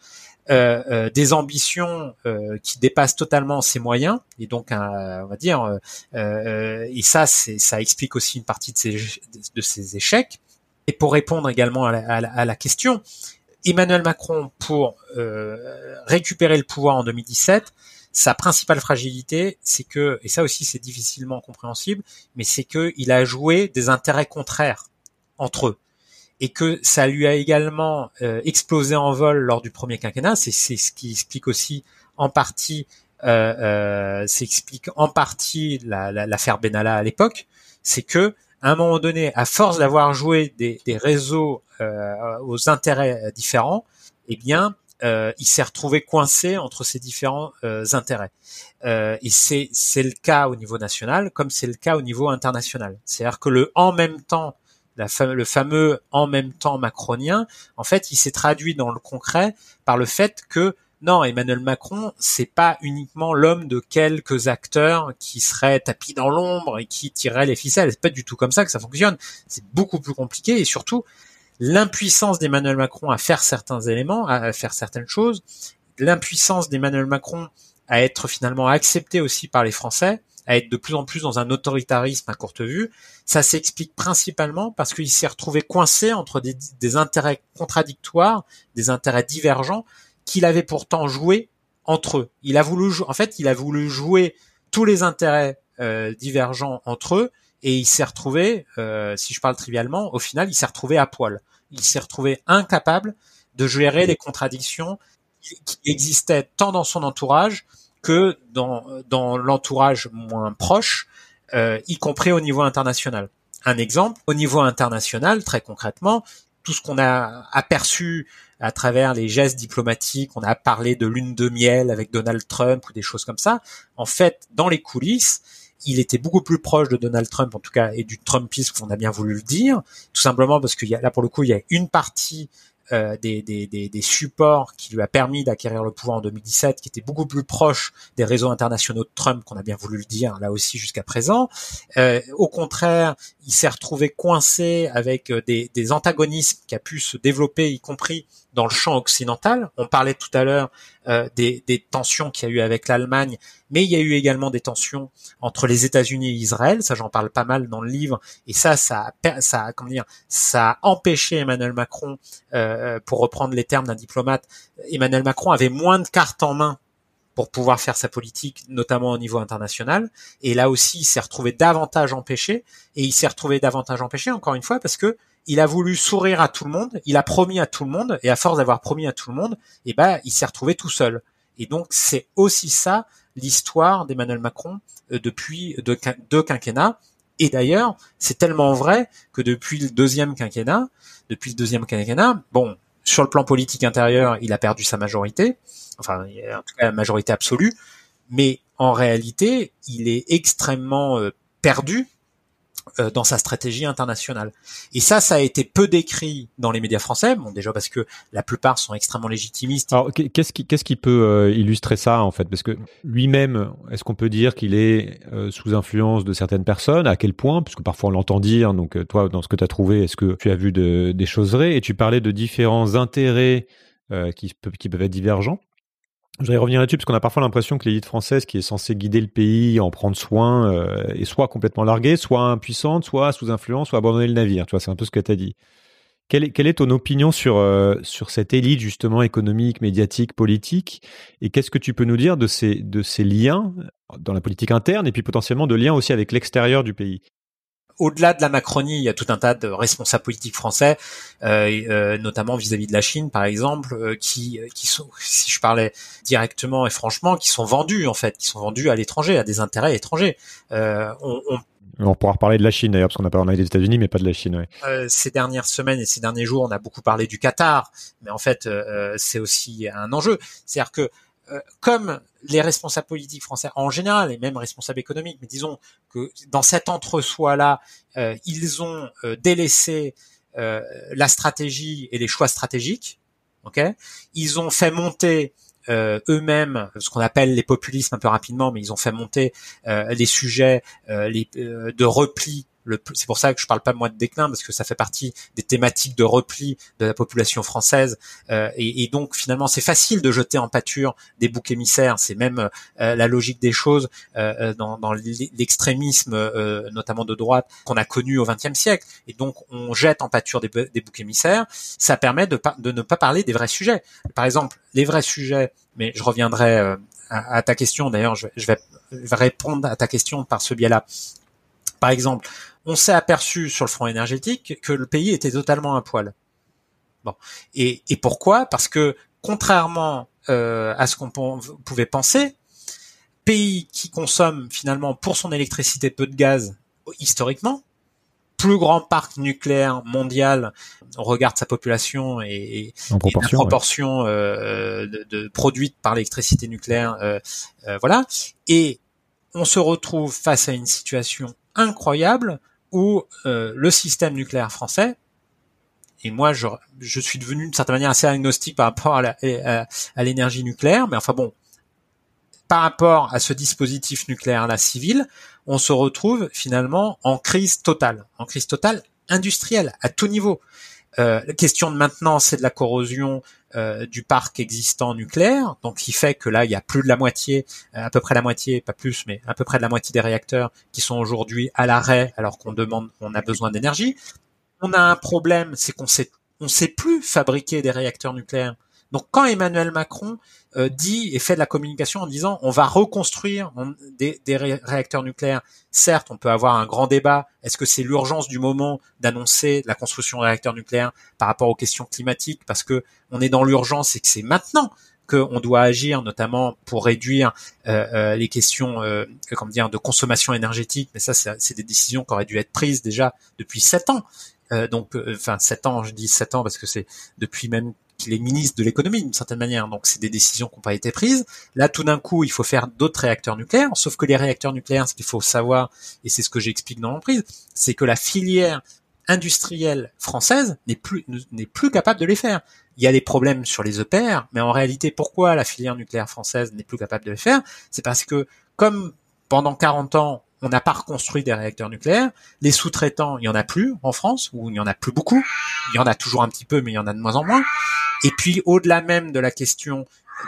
euh, euh, des ambitions euh, qui dépassent totalement ses moyens. Et donc on va dire et ça c'est ça explique aussi une partie de ses de ses échecs. Et pour répondre également à la, à la, question Emmanuel Macron pour récupérer le pouvoir en 2017 sa principale fragilité, c'est que, et ça aussi c'est difficilement compréhensible, mais c'est que il a joué des intérêts contraires entre eux et que ça lui a également euh, explosé en vol lors du premier quinquennat. C'est ce qui explique aussi en partie, euh, euh, s'explique en partie l'affaire la, Benalla à l'époque. C'est que à un moment donné, à force d'avoir joué des, des réseaux euh, aux intérêts différents, eh bien, euh, il s'est retrouvé coincé entre ces différents euh, intérêts. Euh, et c'est le cas au niveau national, comme c'est le cas au niveau international. C'est-à-dire que le en même temps le fameux en même temps macronien, en fait, il s'est traduit dans le concret par le fait que non, Emmanuel Macron, c'est pas uniquement l'homme de quelques acteurs qui seraient tapis dans l'ombre et qui tireraient les ficelles. C'est pas du tout comme ça que ça fonctionne. C'est beaucoup plus compliqué et surtout l'impuissance d'Emmanuel Macron à faire certains éléments, à faire certaines choses, l'impuissance d'Emmanuel Macron à être finalement accepté aussi par les Français, à être de plus en plus dans un autoritarisme à courte vue, ça s'explique principalement parce qu'il s'est retrouvé coincé entre des, intérêts contradictoires, des intérêts divergents qu'il avait pourtant joué entre eux. Il a voulu, en fait, il a voulu jouer tous les intérêts euh, divergents entre eux et il s'est retrouvé, euh, si je parle trivialement, au final, il s'est retrouvé à poil. Il s'est retrouvé incapable de gérer les contradictions qui existaient tant dans son entourage que dans, dans l'entourage moins proche, euh, y compris au niveau international. Un exemple, au niveau international, très concrètement, tout ce qu'on a aperçu à travers les gestes diplomatiques, on a parlé de lune de miel avec Donald Trump ou des choses comme ça. En fait, dans les coulisses, il était beaucoup plus proche de Donald Trump, en tout cas, et du Trumpisme qu'on a bien voulu le dire, tout simplement parce qu'il y a là pour le coup, il y a une partie euh, des, des, des, des, supports qui lui a permis d'acquérir le pouvoir en 2017, qui était beaucoup plus proche des réseaux internationaux de Trump, qu'on a bien voulu le dire là aussi jusqu'à présent. Euh, au contraire, il s'est retrouvé coincé avec euh, des, des antagonismes qui a pu se développer, y compris dans le champ occidental. On parlait tout à l'heure euh, des, des, tensions qu'il y a eu avec l'Allemagne, mais il y a eu également des tensions entre les États-Unis et Israël. Ça, j'en parle pas mal dans le livre, et ça, ça, ça, comment dire, ça a empêché Emmanuel Macron, euh, pour reprendre les termes d'un diplomate, Emmanuel Macron avait moins de cartes en main pour pouvoir faire sa politique, notamment au niveau international. Et là aussi, il s'est retrouvé davantage empêché, et il s'est retrouvé davantage empêché, encore une fois, parce que il a voulu sourire à tout le monde, il a promis à tout le monde, et à force d'avoir promis à tout le monde, eh ben, il s'est retrouvé tout seul. Et donc, c'est aussi ça l'histoire d'Emmanuel Macron euh, depuis deux, quinquennats. Et d'ailleurs, c'est tellement vrai que depuis le deuxième quinquennat, depuis le deuxième quinquennat, bon, sur le plan politique intérieur, il a perdu sa majorité, enfin, en tout cas, la majorité absolue, mais en réalité, il est extrêmement euh, perdu dans sa stratégie internationale. Et ça, ça a été peu décrit dans les médias français. Bon, déjà parce que la plupart sont extrêmement légitimistes. Alors, qu'est-ce qui, qu'est-ce qui peut euh, illustrer ça en fait? Parce que lui-même, est-ce qu'on peut dire qu'il est euh, sous influence de certaines personnes? À quel point? Puisque parfois on l'entend dire. Donc, toi, dans ce que tu as trouvé, est-ce que tu as vu de, des choses vraies? Et tu parlais de différents intérêts qui, qui peuvent être divergents. Je voudrais revenir là-dessus parce qu'on a parfois l'impression que l'élite française qui est censée guider le pays, en prendre soin, euh, est soit complètement larguée, soit impuissante, soit sous influence, soit abandonner le navire. Tu vois, c'est un peu ce que tu as dit. Quelle est, ton opinion sur, euh, sur cette élite justement économique, médiatique, politique? Et qu'est-ce que tu peux nous dire de ces, de ces liens dans la politique interne et puis potentiellement de liens aussi avec l'extérieur du pays? Au-delà de la Macronie, il y a tout un tas de responsables politiques français, euh, euh, notamment vis-à-vis de la Chine, par exemple, euh, qui, qui sont, si je parlais directement et franchement, qui sont vendus en fait, qui sont vendus à l'étranger, à des intérêts étrangers. on, on on pourra reparler de la Chine d'ailleurs, parce qu'on a parlé des États-Unis, mais pas de la Chine. Ouais. Euh, ces dernières semaines et ces derniers jours, on a beaucoup parlé du Qatar, mais en fait, euh, c'est aussi un enjeu. C'est-à-dire que euh, comme les responsables politiques français en général, et même responsables économiques, mais disons que dans cet entre-soi-là, euh, ils ont euh, délaissé la stratégie et les choix stratégiques. ils ont fait monter eux-mêmes ce qu'on appelle les populismes un peu rapidement, mais ils ont fait monter les sujets de repli c'est pour ça que je parle pas moi de déclin parce que ça fait partie des thématiques de repli de la population française euh, et, donc finalement c'est facile de jeter en pâture des boucs émissaires. C'est même euh, la logique des choses euh, dans, l'extrémisme notamment de droite qu'on a connu au XXe siècle et donc on jette en pâture des, boucs émissaires. Ça permet de, ne pas parler des vrais sujets. Par exemple, les vrais sujets. Mais je reviendrai à, ta question. D'ailleurs, je vais répondre à ta question par ce biais-là. Par exemple, on s'est aperçu sur le front énergétique que le pays était totalement à poil. Bon. Et, pourquoi? Parce que contrairement euh, à ce qu'on pouvait penser, pays qui consomme finalement pour son électricité peu de gaz historiquement, plus grand parc nucléaire mondial, on regarde sa population et, en proportion, la proportion euh, de, produite par l'électricité nucléaire, euh, voilà. Et on se retrouve face à une situation incroyable où euh, le système nucléaire français et moi je, je suis devenu d'une certaine manière assez agnostique par rapport à l'énergie nucléaire, mais enfin bon, par rapport à ce dispositif nucléaire là civil, on se retrouve finalement en crise totale, en crise totale industrielle à tout niveau. Euh, la question de maintenance c'est de la corrosion euh, du parc existant nucléaire, donc qui fait que là il y a plus de la moitié, euh, à peu près la moitié, pas plus, mais à peu près de la moitié des réacteurs qui sont aujourd'hui à l'arrêt alors qu'on demande, on a besoin d'énergie. On a un problème, c'est qu'on sait, on sait plus fabriquer des réacteurs nucléaires. Donc quand Emmanuel Macron euh, dit et fait de la communication en disant on va reconstruire des, réacteurs nucléaires, certes on peut avoir un grand débat, est-ce que c'est l'urgence du moment d'annoncer la construction de réacteurs nucléaires par rapport aux questions climatiques? Parce que on est dans l'urgence et que c'est maintenant qu'on doit agir, notamment pour réduire euh, euh, les questions, euh, comment dire, de consommation énergétique. Mais ça, c'est des décisions qui auraient dû être prises déjà depuis sept ans. donc, enfin, sept ans, je dis sept ans parce que c'est depuis même qu'il est ministre de l'économie d'une certaine manière. Donc c'est des décisions qui n'ont pas été prises. Là, tout d'un coup, il faut faire d'autres réacteurs nucléaires. Sauf que les réacteurs nucléaires, ce qu'il faut savoir, et c'est ce que j'explique dans l'entreprise, c'est que la filière industrielle française n'est plus n'est plus capable de les faire. Il y a des problèmes sur les EPR, mais en réalité, pourquoi la filière nucléaire française n'est plus capable de les faire? C'est parce que comme pendant 40 ans, on n'a pas reconstruit des réacteurs nucléaires. Les sous-traitants, il y en a plus en France, ou il y en a plus beaucoup. Il y en a toujours un petit peu, mais il y en a de moins en moins. Et puis, au-delà même de la question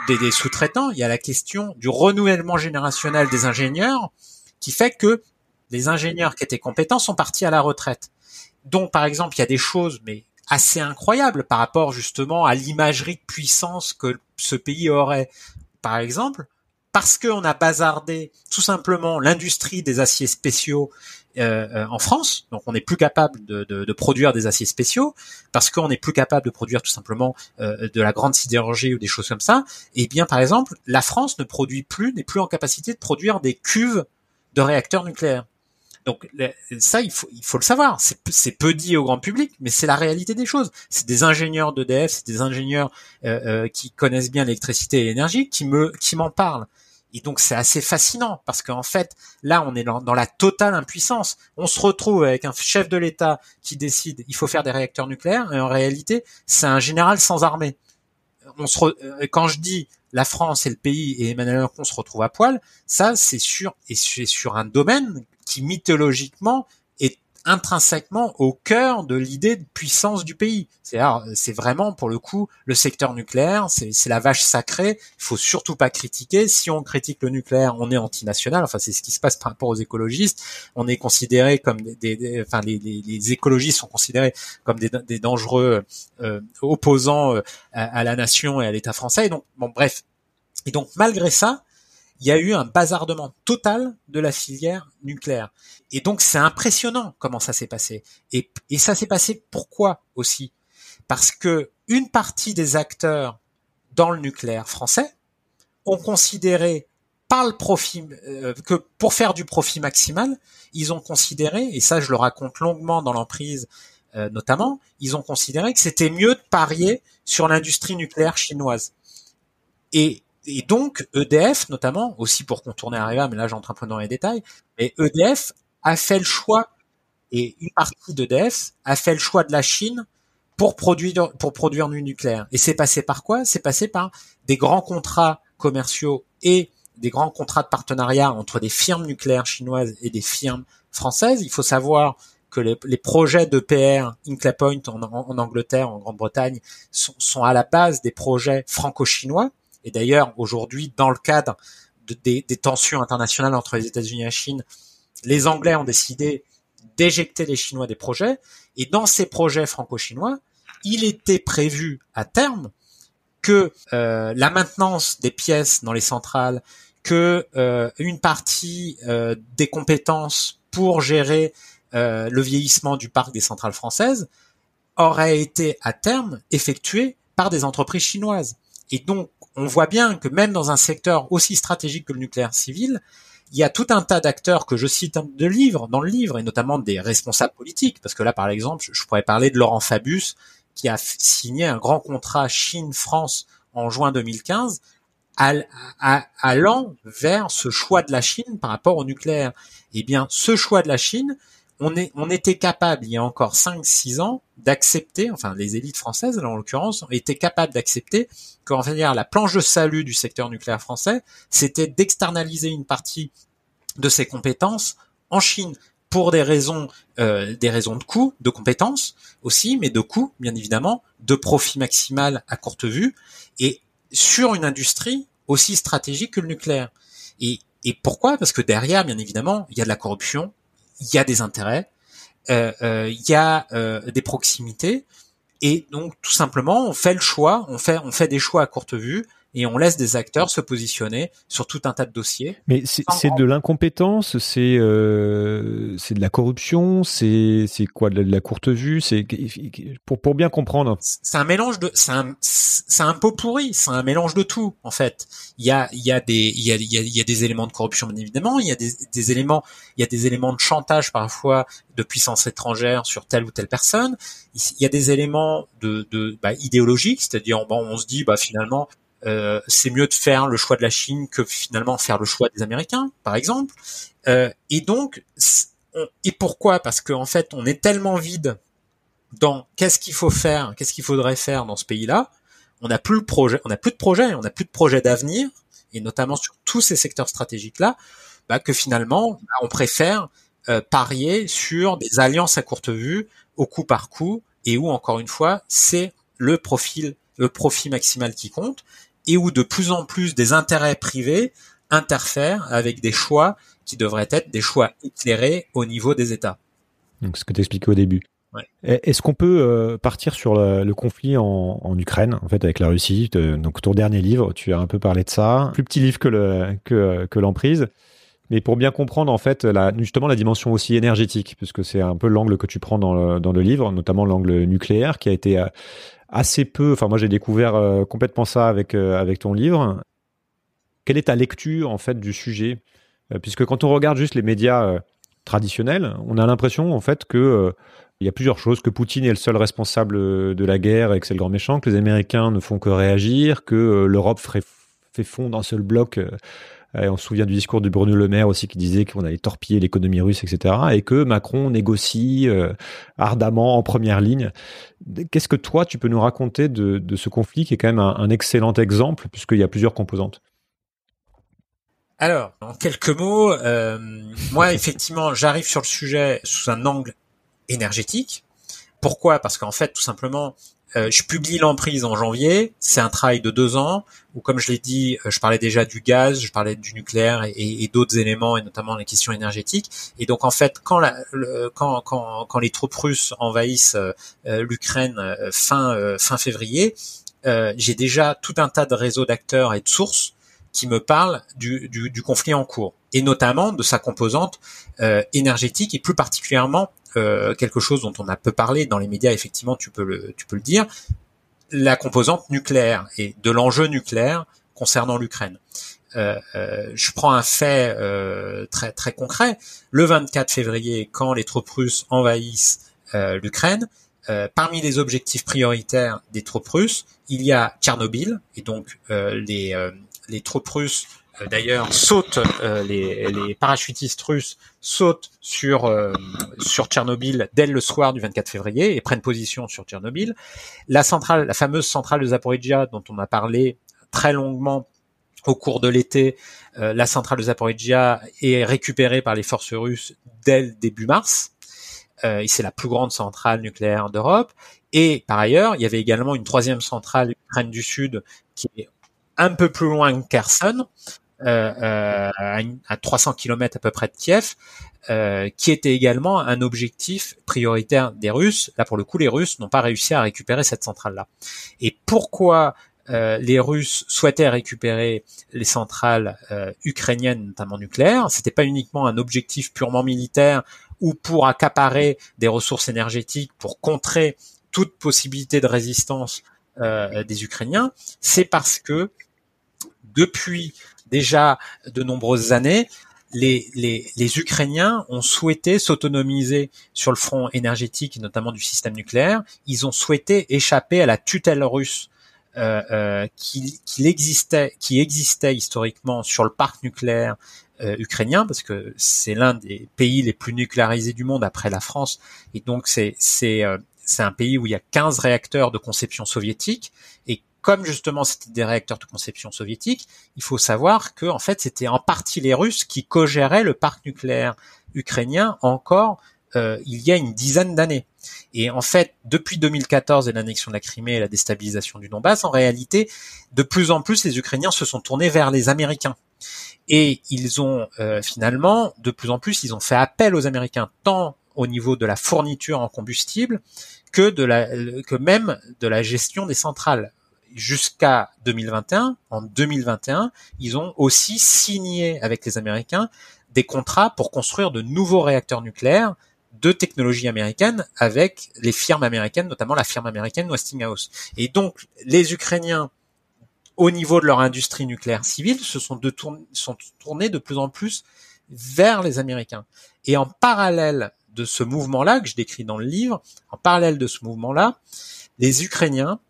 des, sous-traitants, il y a la question du renouvellement générationnel des ingénieurs, qui fait que les ingénieurs qui étaient compétents sont partis à la retraite. Donc, par exemple, il y a des choses, mais assez incroyables par rapport justement à l'imagerie de puissance que ce pays aurait. Par exemple, parce qu'on a bazardé tout simplement l'industrie des aciers spéciaux euh, euh, en France, donc on n'est plus capable de, produire des aciers spéciaux, parce qu'on n'est plus capable de produire tout simplement euh, de la grande sidérurgie ou des choses comme ça, et eh bien par exemple, la France ne produit plus, n'est plus en capacité de produire des cuves de réacteurs nucléaires. Donc ça, il faut, il faut le savoir. C'est peu dit au grand public, mais c'est la réalité des choses. C'est des ingénieurs d'EDF, c'est des ingénieurs euh, euh, qui connaissent bien l'électricité et l'énergie qui me, qui m'en parlent. Et donc c'est assez fascinant parce qu'en fait, là, on est dans, la totale impuissance. On se retrouve avec un chef de l'État qui décide il faut faire des réacteurs nucléaires, et en réalité, c'est un général sans armée. Euh, quand je dis la France est le pays et Emmanuel Macron se retrouve à poil, ça c'est sûr et c'est sur un domaine qui mythologiquement intrinsèquement au cœur de l'idée de puissance du pays. C'est vraiment pour le coup le secteur nucléaire, c'est la vache sacrée. Il faut surtout pas critiquer. Si on critique le nucléaire, on est antinational. Enfin, c'est ce qui se passe par rapport aux écologistes. On est considéré comme des, enfin les, les, écologistes sont considérés comme des, des dangereux euh, opposants euh, à, à, la nation et à l'État français. Et donc, bon, bref. Et donc, malgré ça, il y a eu un bazardement total de la filière nucléaire. Et donc c'est impressionnant comment ça s'est passé. Et, ça s'est passé pourquoi aussi? Parce que une partie des acteurs dans le nucléaire français ont considéré par le profit euh, que pour faire du profit maximal, ils ont considéré et ça je le raconte longuement dans l'emprise euh, notamment, ils ont considéré que c'était mieux de parier sur l'industrie nucléaire chinoise. Et et donc EDF notamment, aussi pour contourner Areva, mais là j'entre un peu dans les détails, mais EDF a fait le choix, et une partie d'EDF a fait le choix de la Chine pour produire pour produire du nucléaire. Et c'est passé par quoi? C'est passé par des grands contrats commerciaux et des grands contrats de partenariat entre des firmes nucléaires chinoises et des firmes françaises. Il faut savoir que les, projets d'EPR, Inclay Point en, Angleterre, en Grande-Bretagne, sont, à la base des projets franco-chinois et d'ailleurs, aujourd'hui, dans le cadre des, tensions internationales entre les États-Unis et la Chine, les Anglais ont décidé d'éjecter les Chinois des projets. Et dans ces projets franco-chinois, il était prévu à terme que euh, la maintenance des pièces dans les centrales, que euh, une partie euh, des compétences pour gérer le vieillissement du parc des centrales françaises aurait été à terme effectuée par des entreprises chinoises. Et donc, on voit bien que même dans un secteur aussi stratégique que le nucléaire civil, il y a tout un tas d'acteurs que je cite de livres, dans le livre, et notamment des responsables politiques, parce que là, par exemple, je pourrais parler de Laurent Fabius, qui a signé un grand contrat Chine-France en juin 2015, allant vers ce choix de la Chine par rapport au nucléaire. Eh bien, ce choix de la Chine on, était capable, il y a encore 5-6 ans, d'accepter, enfin les élites françaises là, en l'occurrence, étaient capables d'accepter qu'en la planche de salut du secteur nucléaire français, c'était d'externaliser une partie de ses compétences en Chine pour des raisons, euh, des raisons de coût, de compétences aussi, mais de coût bien évidemment, de profit maximal à courte vue, et sur une industrie aussi stratégique que le nucléaire. Et pourquoi? Parce que derrière, bien évidemment, il y a de la corruption, il y a des intérêts, euh, euh, il y a euh, des proximités, et donc tout simplement, on fait le choix, on fait, on fait des choix à courte vue, et on laisse des acteurs se positionner sur tout un tas de dossiers. Mais c'est de l'incompétence, c'est euh, c'est de la corruption, c'est c'est quoi de la, courte vue, c'est pour pour bien comprendre. C'est un mélange de c'est un c'est un pot pourri, c'est un mélange de tout en fait. Il y a il y a des il y a il y a, il y a des éléments de corruption bien évidemment, il y a des, des éléments il y a des éléments de chantage parfois de puissance étrangère sur telle ou telle personne. Il y a des éléments de, de bah, idéologiques, c'est-à-dire bon, on se dit bah finalement euh, c'est mieux de faire le choix de la Chine que finalement faire le choix des Américains, par exemple. Euh, et donc, et pourquoi? Parce qu'en fait, on est tellement vide dans qu'est-ce qu'il faut faire, qu'est-ce qu'il faudrait faire dans ce pays-là. On n'a plus le projet, on n'a plus de projet, on n'a plus de projet d'avenir, et notamment sur tous ces secteurs stratégiques-là, bah, que finalement, bah, on préfère euh, parier sur des alliances à courte vue, au coup par coup, et où encore une fois, c'est le profil, le profit maximal qui compte, et où de plus en plus des intérêts privés interfèrent avec des choix qui devraient être des choix éclairés au niveau des États. Donc ce que tu expliquais au début. Est-ce qu'on peut euh, partir sur le, conflit en, Ukraine, en fait, avec la Russie? Donc ton dernier livre, tu as un peu parlé de ça. Plus petit livre que le que, que l'emprise. Mais pour bien comprendre en fait justement la dimension aussi énergétique, puisque c'est un peu l'angle que tu prends dans le, livre, notamment l'angle nucléaire, qui a été euh, assez peu. Enfin, moi, j'ai découvert euh, complètement ça avec euh, avec ton livre. Quelle est ta lecture en fait du sujet? Puisque quand on regarde juste les médias traditionnels, on a l'impression en fait que il y a plusieurs choses, que Poutine est le seul responsable de la guerre et que c'est le grand méchant, que les Américains ne font que réagir, que l'Europe fait fond d'un seul bloc on se souvient du discours de Bruno Le Maire aussi qui disait qu'on allait torpiller l'économie russe, etc. Et que Macron négocie euh, ardemment en première ligne. Qu'est-ce que toi, tu peux nous raconter de, ce conflit qui est quand même un, excellent exemple puisqu'il y a plusieurs composantes? Alors, en quelques mots, euh, moi effectivement, j'arrive sur le sujet sous un angle énergétique. Pourquoi? Parce qu'en fait, tout simplement, euh, je publie l'emprise en janvier. C'est un travail de deux ans où, comme je l'ai dit, euh, je parlais déjà du gaz, je parlais du nucléaire et, d'autres éléments, et notamment les questions énergétiques. Et donc, en fait, quand, la, quand, quand, quand, les troupes russes envahissent euh, l'Ukraine fin, fin février, j'ai déjà tout un tas de réseaux d'acteurs et de sources qui me parlent du, du, du, conflit en cours, et notamment de sa composante énergétique, et plus particulièrement euh, quelque chose dont on a peu parlé dans les médias, effectivement, tu peux le, tu peux le dire, la composante nucléaire et de l'enjeu nucléaire concernant l'Ukraine. Euh, euh, je prends un fait euh, très très concret. Le 24 février, quand les troupes russes envahissent euh, l'Ukraine, parmi les objectifs prioritaires des troupes russes, il y a Tchernobyl et donc les les troupes russes d'ailleurs sautent euh, les, les, parachutistes russes sautent sur euh, sur Tchernobyl dès le soir du 24 février et prennent position sur Tchernobyl. La centrale, la fameuse centrale de Zaporizhia dont on a parlé très longuement au cours de l'été, la centrale de Zaporizhia est récupérée par les forces russes dès le début mars. et c'est la plus grande centrale nucléaire d'Europe. Et par ailleurs, il y avait également une troisième centrale Ukraine du Sud qui est un peu plus loin que Kherson, euh, euh, à, 300 km à peu près de Kiev, euh, qui était également un objectif prioritaire des Russes. Là, pour le coup, les Russes n'ont pas réussi à récupérer cette centrale-là. Et pourquoi les Russes souhaitaient récupérer les centrales ukrainiennes, notamment nucléaires? C'était pas uniquement un objectif purement militaire ou pour accaparer des ressources énergétiques pour contrer toute possibilité de résistance des Ukrainiens. C'est parce que depuis déjà de nombreuses années, les, les, les, Ukrainiens ont souhaité s'autonomiser sur le front énergétique, notamment du système nucléaire. Ils ont souhaité échapper à la tutelle russe euh, euh, qui, qui, existait, qui existait historiquement sur le parc nucléaire euh, ukrainien parce que c'est l'un des pays les plus nucléarisés du monde après la France et donc c'est c'est euh, un pays où il y a 15 réacteurs de conception soviétique et comme justement c'était des réacteurs de conception soviétique, il faut savoir que en fait c'était en partie les Russes qui co-géraient le parc nucléaire ukrainien encore euh, il y a une dizaine d'années. Et en fait, depuis 2014 et l'annexion de la Crimée et la déstabilisation du Donbass, en réalité, de plus en plus, les Ukrainiens se sont tournés vers les Américains. Et ils ont euh, finalement, de plus en plus, ils ont fait appel aux Américains, tant au niveau de la fourniture en combustible que de la, que même de la gestion des centrales. Jusqu'à 2021, en 2021, ils ont aussi signé avec les Américains des contrats pour construire de nouveaux réacteurs nucléaires de technologie américaine avec les firmes américaines, notamment la firme américaine Westinghouse. Et donc, les Ukrainiens, au niveau de leur industrie nucléaire civile, se sont, sont tournés de plus en plus vers les Américains. Et en parallèle de ce mouvement-là, que je décris dans le livre, en parallèle de ce mouvement-là, les Ukrainiens,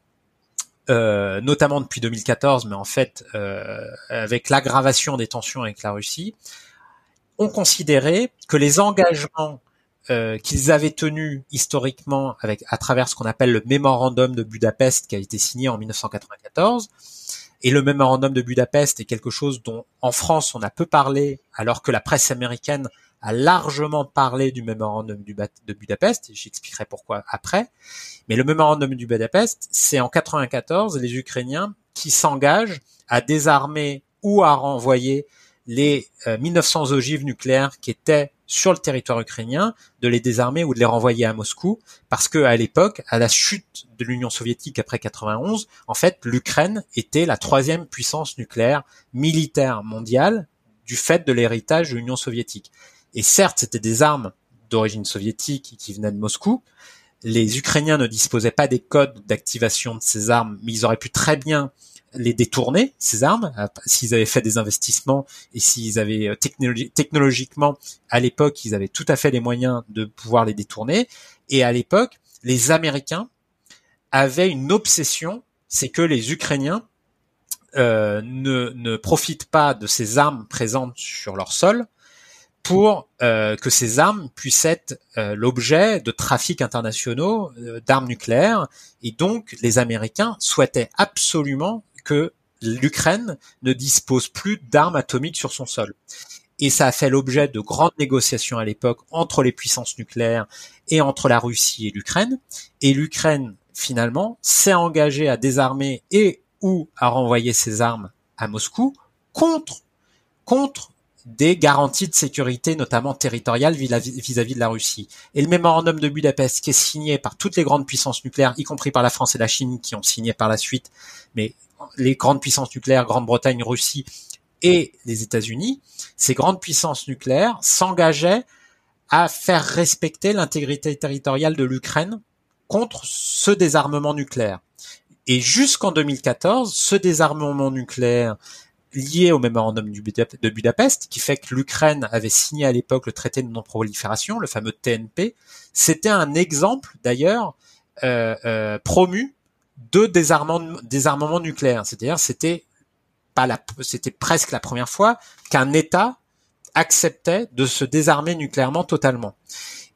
euh, notamment depuis 2014, mais en fait euh, avec l'aggravation des tensions avec la Russie, ont considéré que les engagements euh, qu'ils avaient tenu historiquement avec à travers ce qu'on appelle le mémorandum de Budapest qui a été signé en 1994. Et le mémorandum de Budapest est quelque chose dont en France on a peu parlé, alors que la presse américaine a largement parlé du mémorandum de Budapest. J'expliquerai pourquoi après. Mais le mémorandum du Budapest, c'est en 94 les Ukrainiens qui s'engagent à désarmer ou à renvoyer les 1900 euh, ogives nucléaires qui étaient sur le territoire ukrainien, de les désarmer ou de les renvoyer à Moscou, parce que à l'époque, à la chute de l'Union soviétique après 91, en fait, l'Ukraine était la troisième puissance nucléaire militaire mondiale du fait de l'héritage de l'Union soviétique. Et certes, c'était des armes d'origine soviétique qui venaient de Moscou. Les Ukrainiens ne disposaient pas des codes d'activation de ces armes, mais ils auraient pu très bien les détourner, ces armes, s'ils avaient fait des investissements et s'ils avaient euh, technologiquement, à l'époque, ils avaient tout à fait les moyens de pouvoir les détourner. Et à l'époque, les Américains avaient une obsession, c'est que les Ukrainiens euh, ne profitent pas de ces armes présentes sur leur sol pour que ces armes puissent être l'objet de trafics internationaux d'armes nucléaires. Et donc, les Américains souhaitaient absolument que l'Ukraine ne dispose plus d'armes atomiques sur son sol. Et ça a fait l'objet de grandes négociations à l'époque entre les puissances nucléaires et entre la Russie et l'Ukraine. Et l'Ukraine, finalement, s'est engagée à désarmer et ou à renvoyer ses armes à Moscou contre, contre des garanties de sécurité, notamment territoriales vis-à-vis de la Russie. Et le mémorandum de Budapest, qui est signé par toutes les grandes puissances nucléaires, y compris par la France et la Chine, qui ont signé par la suite, mais les grandes puissances nucléaires, Grande-Bretagne, Russie et les États-Unis, ces grandes puissances nucléaires s'engageaient à faire respecter l'intégrité territoriale de l'Ukraine contre ce désarmement nucléaire. Et jusqu'en 2014, ce désarmement nucléaire lié au mémorandum de Budapest, qui fait que l'Ukraine avait signé à l'époque le traité de non-prolifération, le fameux TNP, c'était un exemple d'ailleurs euh, euh, promu de désarmement, désarmement nucléaire. C'est-à-dire, c'était pas la, c'était presque la première fois qu'un État acceptait de se désarmer nucléairement totalement.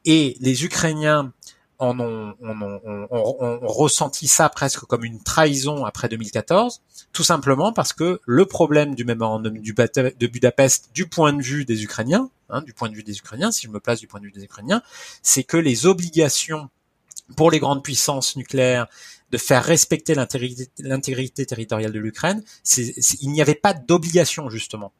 Et les Ukrainiens en ont, ont, ressenti ça presque comme une trahison après 2014, tout simplement parce que le problème du mémorandum de Budapest, du point de vue des Ukrainiens, hein, du point de vue des Ukrainiens, si je me place du point de vue des Ukrainiens, c'est que les obligations pour les grandes puissances nucléaires de faire respecter l'intégrité territoriale de l'Ukraine, il n'y avait pas d'obligation justement.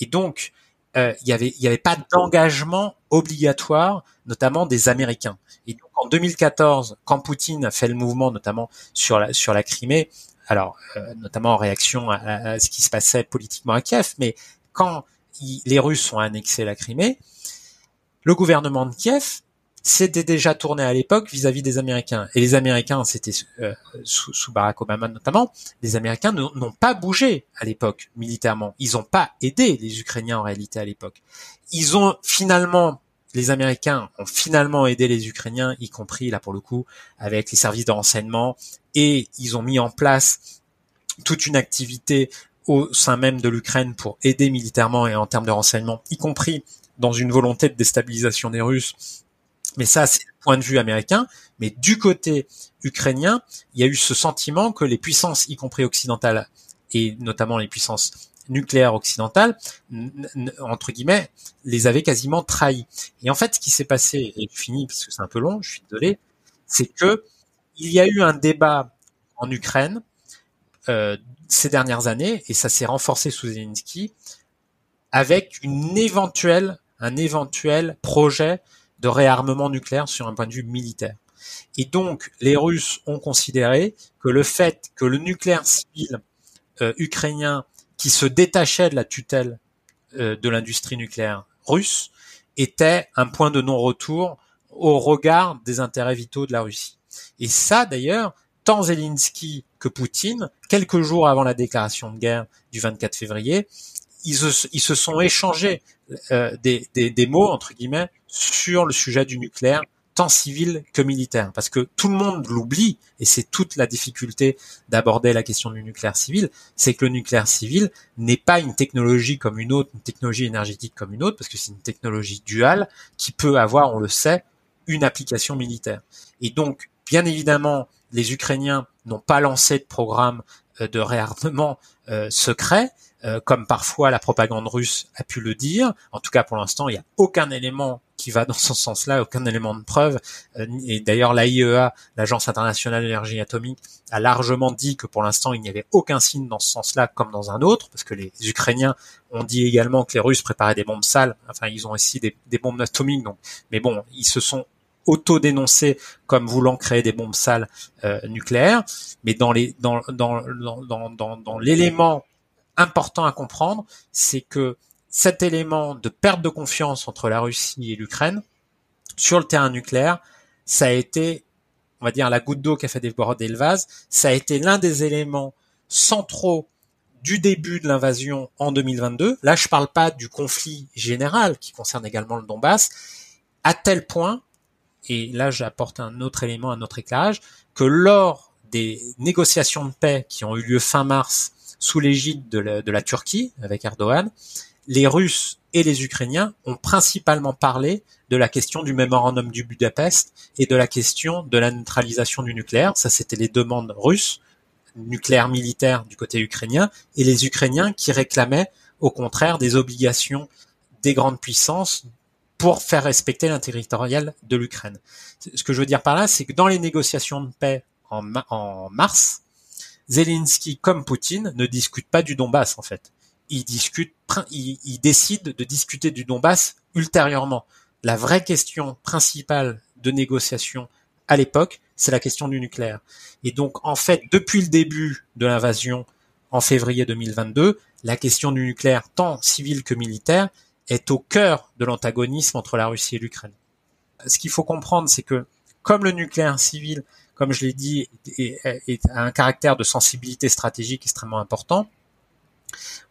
Et donc, euh, il y avait, avait pas d'engagement obligatoire, notamment des Américains. En 2014, quand Poutine a fait le mouvement, notamment sur la sur la Crimée, alors euh, notamment en réaction à, ce qui se passait politiquement à Kiev, mais quand les Russes ont annexé la Crimée, le gouvernement de Kiev c'était déjà tourné à l'époque vis-à-vis des Américains. Et les Américains, c'était euh, sous, sous, Barack Obama notamment, les Américains n'ont pas bougé à l'époque militairement. Ils n'ont pas aidé les Ukrainiens en réalité à l'époque. Ils ont finalement, les Américains ont finalement aidé les Ukrainiens, y compris là pour le coup avec les services de renseignement, et ils ont mis en place toute une activité au sein même de l'Ukraine pour aider militairement et en termes de renseignement, y compris dans une volonté de déstabilisation des Russes. Mais ça, c'est le point de vue américain. Mais du côté ukrainien, il y a eu ce sentiment que les puissances, y compris occidentales, et notamment les puissances nucléaires occidentales, entre guillemets, les avaient quasiment trahis. Et en fait, ce qui s'est passé, et fini parce que c'est un peu long, je suis désolé, c'est que il y a eu un débat en Ukraine euh, ces dernières années, et ça s'est renforcé sous Zelensky, avec une éventuelle, un éventuel projet de réarmement nucléaire sur un point de vue militaire. Et donc, les Russes ont considéré que le fait que le nucléaire civil euh, ukrainien qui se détachait de la tutelle euh, de l'industrie nucléaire russe était un point de non-retour au regard des intérêts vitaux de la Russie. Et ça, d'ailleurs, tant Zelensky que Poutine, quelques jours avant la déclaration de guerre du 24 février, ils se, sont échangés euh, des, des mots, entre guillemets, sur le sujet du nucléaire tant civil que militaire, parce que tout le monde l'oublie, et c'est toute la difficulté d'aborder la question du nucléaire civil, c'est que le nucléaire civil n'est pas une technologie comme une autre, une technologie énergétique comme une autre, parce que c'est une technologie duale qui peut avoir, on le sait, une application militaire. Et donc, bien évidemment, les Ukrainiens n'ont pas lancé de programme de réarmement euh, secret, euh, comme parfois la propagande russe a pu le dire. En tout cas, pour l'instant, il n'y a aucun élément qui va dans ce sens-là, aucun élément de preuve. Euh, et d'ailleurs, l'AIEA, l'Agence internationale de l'énergie atomique, a largement dit que pour l'instant, il n'y avait aucun signe dans ce sens-là comme dans un autre, parce que les Ukrainiens ont dit également que les Russes préparaient des bombes sales. Enfin, ils ont aussi des, bombes atomiques. Donc, mais bon, ils se sont auto-dénoncés comme voulant créer des bombes sales euh, nucléaires, mais dans les dans dans dans dans, dans l'élément important à comprendre, c'est que cet élément de perte de confiance entre la Russie et l'Ukraine sur le terrain nucléaire, ça a été, on va dire, la goutte d'eau qui a fait déborder le vase. Ça a été l'un des éléments centraux du début de l'invasion en 2022. Là, je parle pas du conflit général qui concerne également le Donbass, à tel point, et là j'apporte un autre élément, un autre éclairage, que lors des négociations de paix qui ont eu lieu fin mars sous l'égide de, la, Turquie avec Erdogan, les Russes et les Ukrainiens ont principalement parlé de la question du mémorandum du Budapest et de la question de la neutralisation du nucléaire. Ça, c'était les demandes russes, nucléaire militaire du côté ukrainien, et les Ukrainiens qui réclamaient au contraire des obligations des grandes puissances pour faire respecter l'intégrité de l'Ukraine. Ce que je veux dire par là, c'est que dans les négociations de paix en mars, Zelensky comme Poutine ne discutent pas du Donbass en fait. Ils discutent, ils, décident de discuter du Donbass ultérieurement. La vraie question principale de négociation à l'époque, c'est la question du nucléaire. Et donc en fait, depuis le début de l'invasion en février 2022, la question du nucléaire, tant civil que militaire, est au cœur de l'antagonisme entre la Russie et l'Ukraine. Ce qu'il faut comprendre, c'est que comme le nucléaire civil comme je l'ai dit, est, a un caractère de sensibilité stratégique extrêmement important.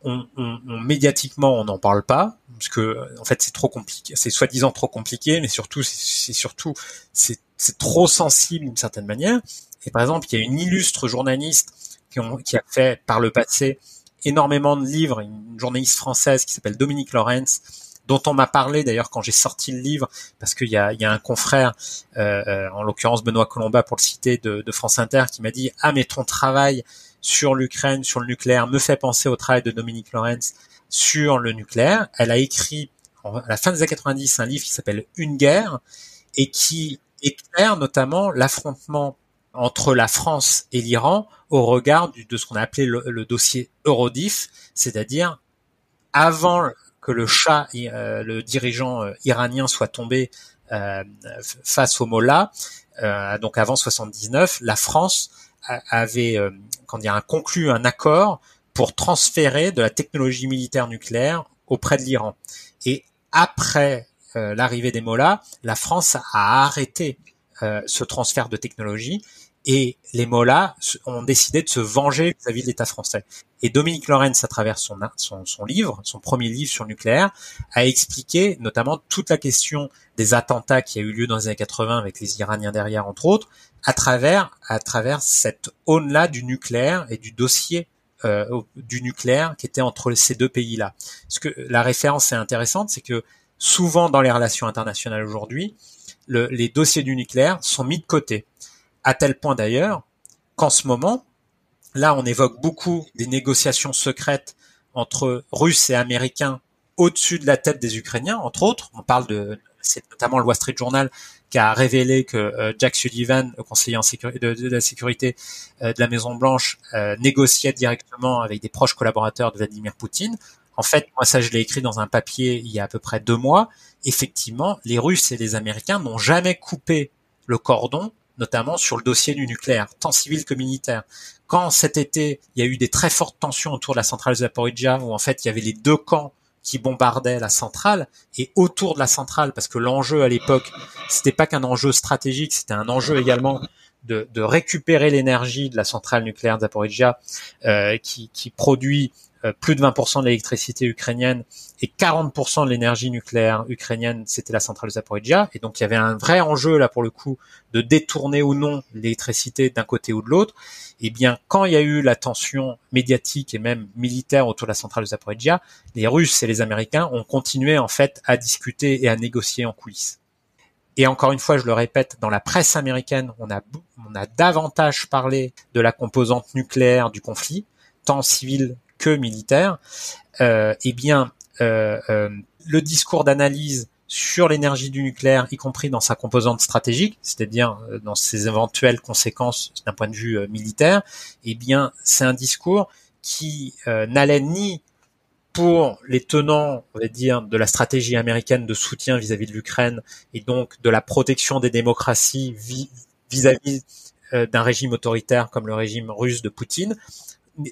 On, on, on médiatiquement, on n'en parle pas parce que en fait c'est trop compliqué, c'est soi-disant trop compliqué, mais surtout c'est surtout c'est trop sensible d'une certaine manière. Et par exemple, il y a une illustre journaliste qui, ont, qui a fait par le passé énormément de livres, une journaliste française qui s'appelle Dominique Lorenz, dont on m'a parlé d'ailleurs quand j'ai sorti le livre, parce qu'il y a, y a un confrère, euh, euh, en l'occurrence Benoît Colomba pour le citer de, de France Inter, qui m'a dit ah mais ton travail sur l'Ukraine, sur le nucléaire, me fait penser au travail de Dominique Lorenz sur le nucléaire. Elle a écrit à la fin des années 90 un livre qui s'appelle Une guerre et qui éclaire notamment l'affrontement entre la France et l'Iran au regard de ce qu'on a appelé le, dossier Eurodif, c'est-à-dire avant que le chat, euh, le dirigeant euh, iranien, soit tombé euh, face au Mollah, donc avant 79, la France avait dire, conclu un accord pour transférer de la technologie militaire nucléaire auprès de l'Iran. Et après l'arrivée des Mollahs, la France a arrêté ce transfert de technologie et les Mollahs ont décidé de se venger vis-à-vis de l'État français. Et Dominique Lorenz, à travers son, son, livre, son premier livre sur le nucléaire, a expliqué notamment toute la question des attentats qui a eu lieu dans les années 80 avec les Iraniens derrière, entre autres, à travers, à travers cette aune-là du nucléaire et du dossier euh, du nucléaire qui était entre ces deux pays-là. Ce que la référence est intéressante, c'est que souvent dans les relations internationales aujourd'hui, les dossiers du nucléaire sont mis de côté, à tel point d'ailleurs qu'en ce moment, là, on évoque beaucoup des négociations secrètes entre Russes et Américains au-dessus de la tête des Ukrainiens, entre autres. On parle de, c'est notamment le Wall Street Journal qui a révélé que euh, Jack Sullivan, le conseiller de, la sécurité euh, de la Maison Blanche, euh, négociait directement avec des proches collaborateurs de Vladimir Poutine. En fait, moi ça je l'ai écrit dans un papier il y a à peu près deux mois. Effectivement, les Russes et les Américains n'ont jamais coupé le cordon, notamment sur le dossier du nucléaire, tant civil que militaire. Quand cet été, il y a eu des très fortes tensions autour de la centrale Zaporizhia, où en fait il y avait les deux camps qui bombardait la centrale et autour de la centrale, parce que l'enjeu à l'époque, c'était pas qu'un enjeu stratégique, c'était un enjeu également de, de récupérer l'énergie de la centrale nucléaire de euh, qui, produit plus de 20% de l'électricité ukrainienne et 40% de l'énergie nucléaire ukrainienne, c'était la centrale de Zaporizhia. Et donc il y avait un vrai enjeu là pour le coup de détourner ou non l'électricité d'un côté ou de l'autre. Et eh bien quand il y a eu la tension médiatique et même militaire autour de la centrale de Zaporizhia, les Russes et les Américains ont continué en fait à discuter et à négocier en coulisses. Et encore une fois, je le répète, dans la presse américaine, on a, on a davantage parlé de la composante nucléaire du conflit, tant civil que militaire, euh, eh bien, euh, euh, le discours d'analyse sur l'énergie du nucléaire, y compris dans sa composante stratégique, c'est-à-dire dans ses éventuelles conséquences d'un point de vue militaire, eh bien, c'est un discours qui n'allait ni pour les tenants, on va dire, de la stratégie américaine de soutien vis-à-vis de l'Ukraine et donc de la protection des démocraties vis-à-vis d'un régime autoritaire comme le régime russe de Poutine,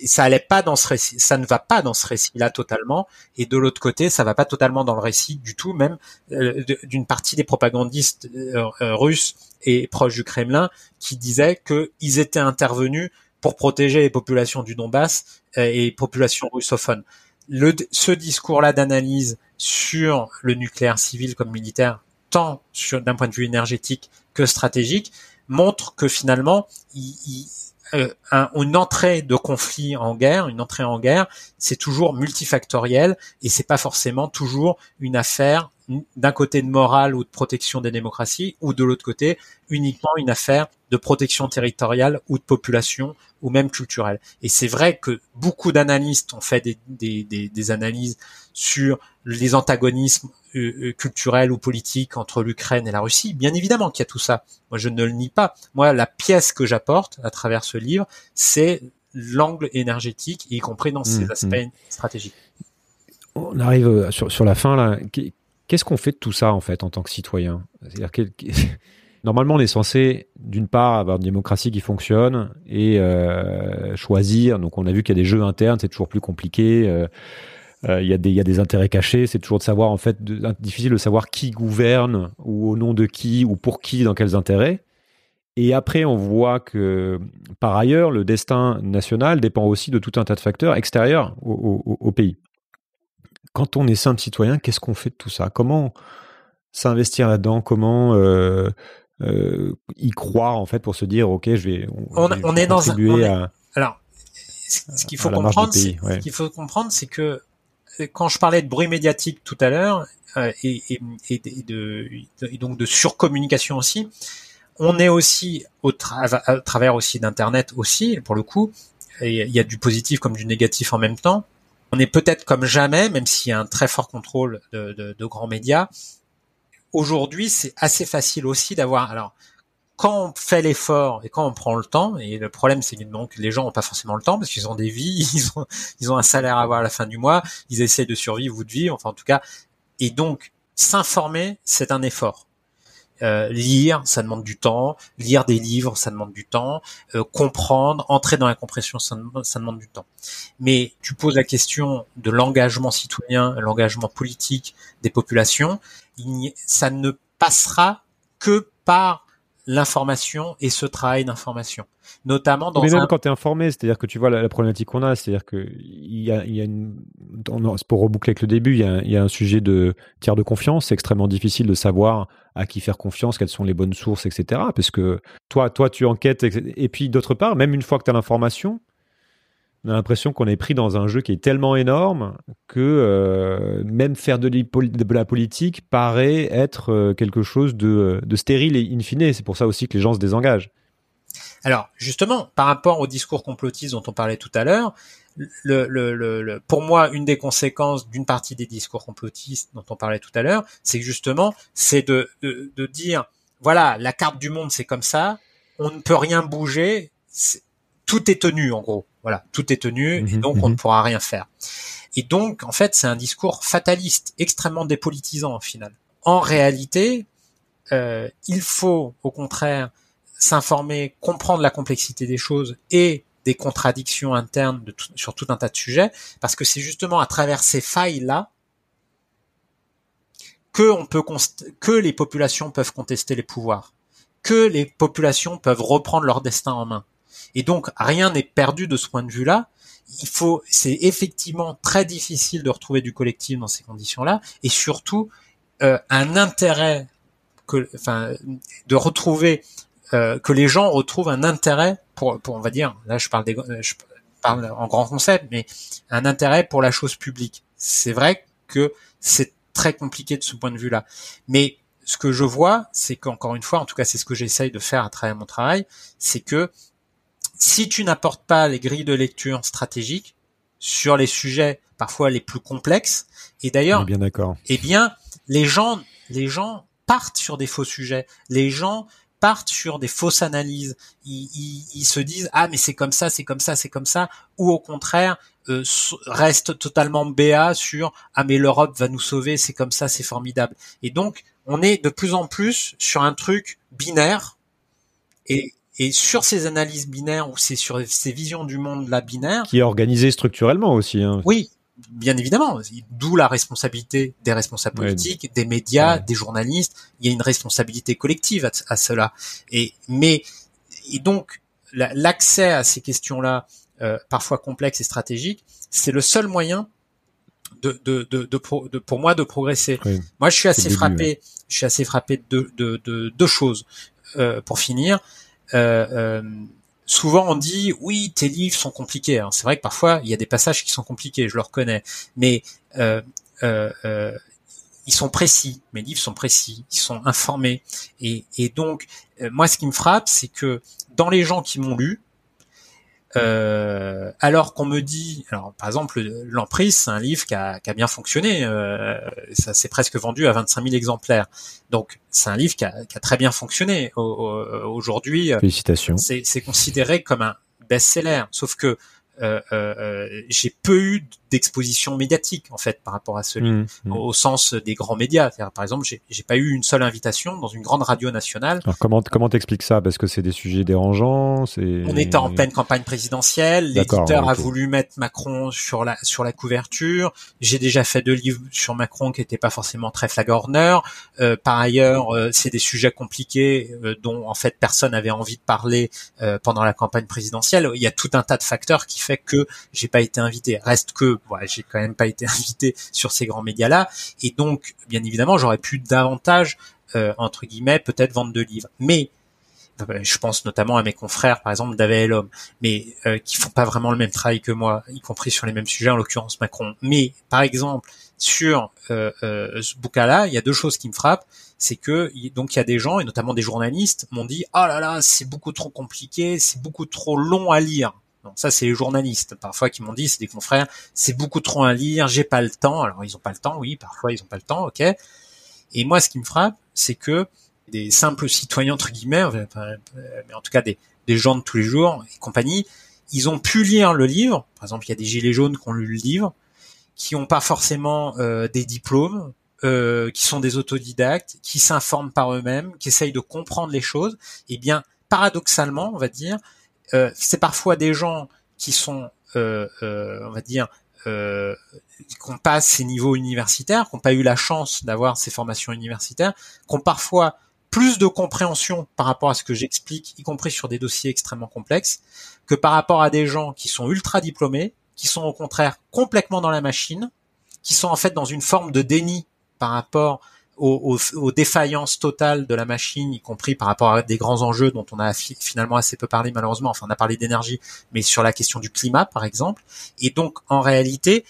ça allait pas dans ce récit, ça ne va pas dans ce récit-là totalement, et de l'autre côté, ça va pas totalement dans le récit du tout, même euh, d'une partie des propagandistes euh, euh, russes et proches du Kremlin qui disaient qu'ils étaient intervenus pour protéger les populations du Donbass et les populations russophones. Le, ce discours-là d'analyse sur le nucléaire civil comme militaire, tant d'un point de vue énergétique que stratégique, montre que finalement, il, il euh, une entrée de conflit en guerre, une entrée en guerre, c'est toujours multifactoriel et c'est pas forcément toujours une affaire d'un côté de morale ou de protection des démocraties ou de l'autre côté uniquement une affaire de protection territoriale ou de population ou même culturelle. Et c'est vrai que beaucoup d'analystes ont fait des, des, des, des analyses sur les antagonismes euh, euh, culturels ou politiques entre l'Ukraine et la Russie. Bien évidemment qu'il y a tout ça. Moi, je ne le nie pas. Moi, la pièce que j'apporte à travers ce livre, c'est l'angle énergétique, y compris dans ses mmh, aspects mmh. stratégiques. On arrive euh, sur, sur la fin là. Qu'est-ce qu'on fait de tout ça en fait en tant que citoyen? *laughs* Normalement, on est censé, d'une part, avoir une démocratie qui fonctionne et euh, choisir. Donc, on a vu qu'il y a des jeux internes, c'est toujours plus compliqué. Euh, euh, il y, a des, y a des intérêts cachés. C'est toujours de savoir, en fait, difficile de savoir qui gouverne ou au nom de qui ou pour qui, dans quels intérêts. Et après, on voit que, par ailleurs, le destin national dépend aussi de tout un tas de facteurs extérieurs au, pays. Quand on est simple citoyen, qu'est-ce qu'on fait de tout ça? Comment s'investir là-dedans? Comment euh, euh, y croire, en fait, pour se dire, OK, je vais, on, on est dans un, Alors, ce qu'il faut comprendre, ce qu'il faut comprendre, c'est que quand je parlais de bruit médiatique tout à l'heure euh, et, et, et, de, et, donc de surcommunication aussi, on est aussi au à travers aussi d'internet aussi pour le coup. il y a du positif comme du négatif en même temps. On est peut-être comme jamais, même s'il y a un très fort contrôle de, grands médias. Aujourd'hui, c'est assez facile aussi d'avoir. Alors, quand on fait l'effort et quand on prend le temps, et le problème c'est que les gens n'ont pas forcément le temps parce qu'ils ont des vies, *laughs* ils ont, ils ont un salaire à avoir à la fin du mois, ils essaient de survivre ou de vivre, enfin en tout cas, et donc s'informer c'est un effort. Euh, lire, ça demande du temps. Lire des livres, ça demande du temps. Euh, comprendre, entrer dans la compréhension, ça, ça, demande du temps. Mais tu poses la question de l'engagement citoyen, l'engagement politique des populations. ça ne passera que par l'information et ce travail d'information, notamment dans Mais même quand tu es informé, c'est-à-dire que tu vois la, problématique qu'on a, c'est-à-dire que il y a, y a une, pour reboucler avec le début, il y a, y a, un sujet de tiers de confiance. C'est extrêmement difficile de savoir à qui faire confiance, quelles sont les bonnes sources, etc. Parce que toi, toi, tu enquêtes, et puis d'autre part, même une fois que tu as l'information, On a l'impression qu'on est pris dans un jeu qui est tellement énorme que euh, même faire de, la politique paraît être euh, quelque chose de, de stérile et in fine. C'est pour ça aussi que les gens se désengagent. Alors justement, par rapport au discours complotiste dont on parlait tout à l'heure, le, le, le, pour moi, une des conséquences d'une partie des discours complotistes dont on parlait tout à l'heure, c'est justement, c'est de, de, de, dire, voilà, la carte du monde, c'est comme ça, on ne peut rien bouger, tout est tenu en gros. Voilà, tout est tenu et mhm, donc on ne mhm. pourra rien faire. Et donc, en fait, c'est un discours fataliste, extrêmement dépolitisant au final. En réalité, euh, il faut au contraire s'informer, comprendre la complexité des choses et des contradictions internes de sur tout un tas de sujets, parce que c'est justement à travers ces failles-là que on peut que les populations peuvent contester les pouvoirs, que les populations peuvent reprendre leur destin en main. Et donc rien n'est perdu de ce point de vue-là. Il faut, c'est effectivement très difficile de retrouver du collectif dans ces conditions-là, et surtout euh, un intérêt que, enfin, de retrouver euh, que les gens retrouvent un intérêt pour, pour on va dire, là je parle des, je parle en grand concept, mais un intérêt pour la chose publique. C'est vrai que c'est très compliqué de ce point de vue-là, mais ce que je vois, c'est qu'encore une fois, en tout cas c'est ce que j'essaye de faire à travers mon travail, c'est que si tu n'apportes pas les grilles de lecture stratégiques sur les sujets parfois les plus complexes, et d'ailleurs, bien d'accord. Eh bien, les gens, les gens partent sur des faux sujets. Les gens partent sur des fausses analyses. Ils, se disent ah mais c'est comme ça, c'est comme ça, c'est comme ça, ou au contraire euh, restent totalement béat sur ah mais l'Europe va nous sauver, c'est comme ça, c'est formidable. Et donc on est de plus en plus sur un truc binaire et et sur ces analyses binaires ou c'est sur ces visions du monde la binaire qui est organisé structurellement aussi. Hein. Oui, bien évidemment, d'où la responsabilité des responsables politiques, des médias, des journalistes. Il y a une responsabilité collective à, cela. Et mais et donc l'accès à ces questions-là, euh, parfois complexes et stratégiques, c'est le seul moyen de, de, de, de, pour moi de progresser. Moi, je suis assez frappé. Je suis assez frappé de, de, deux choses. Euh, pour finir, euh, euh souvent on dit oui tes livres sont compliqués. C'est vrai que parfois il y a des passages qui sont compliqués, je le reconnais, mais euh, euh, euh, ils sont précis. Mes livres sont précis, ils sont informés, et, et donc moi ce qui me frappe, c'est que dans les gens qui m'ont lu, euh, alors qu'on me dit, alors par exemple, l'emprise, c'est un livre qui a, qui a bien fonctionné. Euh, ça s'est presque vendu à 25 000 exemplaires. Donc c'est un livre qui a, qui a, très bien fonctionné. Aujourd'hui, félicitations. C'est considéré comme un best-seller. Sauf que euh, euh, euh, j'ai peu eu d'exposition médiatique en fait par rapport à ce livre, mmh, mmh. au, sens des grands médias. Par exemple, j'ai pas eu une seule invitation dans une grande radio nationale. Alors comment comment t'expliques ça? Parce que c'est des sujets dérangeants. On était en pleine campagne présidentielle. L'éditeur a voulu mettre Macron sur la sur la couverture. J'ai déjà fait deux livres sur Macron qui n'étaient pas forcément très flagorneurs. Euh, par ailleurs, c'est des sujets compliqués dont en fait personne n'avait envie de parler pendant la campagne présidentielle. Il y a tout un tas de facteurs qui fait que j'ai pas été invité. Reste que, j'ai quand même pas été *laughs* invité sur ces grands médias-là, et donc, bien évidemment, j'aurais pu davantage, euh, entre guillemets, peut-être vendre de livres. Mais euh, je pense notamment à mes confrères, par exemple, David Lhomme, mais euh, qui font pas vraiment le même travail que moi, y compris sur les mêmes sujets, en l'occurrence Macron. Mais par exemple, sur euh, euh, ce bouquin-là, il y a deux choses qui me frappent, c'est que donc il y a des gens et notamment des journalistes m'ont dit oh là là c'est beaucoup trop compliqué, c'est beaucoup trop long à lire. Donc ça, c'est les journalistes parfois qui m'ont dit, c'est des confrères, c'est beaucoup trop à lire, j'ai pas le temps. Alors ils ont pas le temps, oui, parfois ils ont pas le temps, ok. Et moi, ce qui me frappe, c'est que des simples citoyens entre guillemets, mais en tout cas des, gens de tous les jours et compagnie, ils ont pu lire le livre. Par exemple, il y a des gilets jaunes qui ont lu le livre, qui ont pas forcément euh, des diplômes, euh, qui sont des autodidactes, qui s'informent par eux-mêmes, qui essayent de comprendre les choses. Eh bien, paradoxalement, on va dire, c'est parfois des gens qui sont, euh, euh, on va dire, euh, qui n'ont pas ces niveaux universitaires, qui n'ont pas eu la chance d'avoir ces formations universitaires, qui ont parfois plus de compréhension par rapport à ce que j'explique, y compris sur des dossiers extrêmement complexes, que par rapport à des gens qui sont ultra diplômés, qui sont au contraire complètement dans la machine, qui sont en fait dans une forme de déni par rapport aux, aux, défaillances totales de la machine, y compris par rapport à des grands enjeux dont on a finalement assez peu parlé malheureusement. Enfin, on a parlé d'énergie, mais sur la question du climat, par exemple. Et donc, en réalité,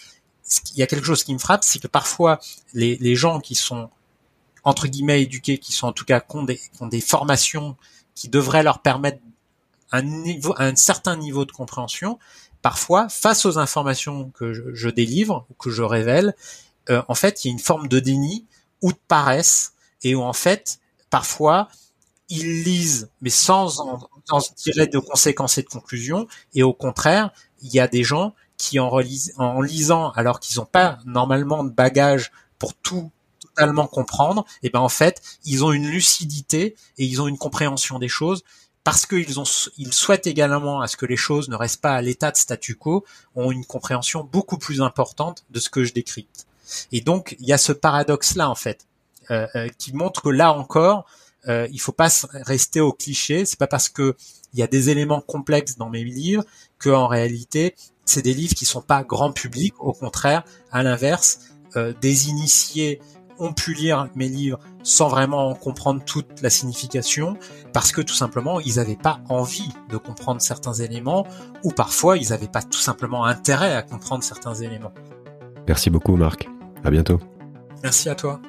il y a quelque chose qui me frappe, c'est que parfois les, les gens qui sont entre guillemets éduqués, qui sont en tout cas qui ont des, qui ont des formations qui devraient leur permettre un niveau, un certain niveau de compréhension, parfois, face aux informations que je, délivre ou que je révèle, euh, en fait, il y a une forme de déni ou de paresse et où en fait, parfois, ils lisent, mais sans en, tirer de conséquences et de conclusions. Et au contraire, il y a des gens qui en, lisant, alors qu'ils n'ont pas normalement de bagage pour tout totalement comprendre, et ben en fait, ils ont une lucidité et ils ont une compréhension des choses parce qu'ils ont, ils souhaitent également à ce que les choses ne restent pas à l'état de statu quo, ont une compréhension beaucoup plus importante de ce que je décris. Et donc, il y a ce paradoxe-là, en fait, euh, euh, qui montre que là encore, euh, il faut pas rester au cliché. C'est pas parce que il y a des éléments complexes dans mes livres que, en réalité, c'est des livres qui sont pas grand public. Au contraire, à l'inverse, euh, des initiés ont pu lire mes livres sans vraiment comprendre toute la signification, parce que tout simplement, ils n'avaient pas envie de comprendre certains éléments, ou parfois, ils n'avaient pas tout simplement intérêt à comprendre certains éléments. Merci beaucoup, Marc. À bientôt. Merci à toi.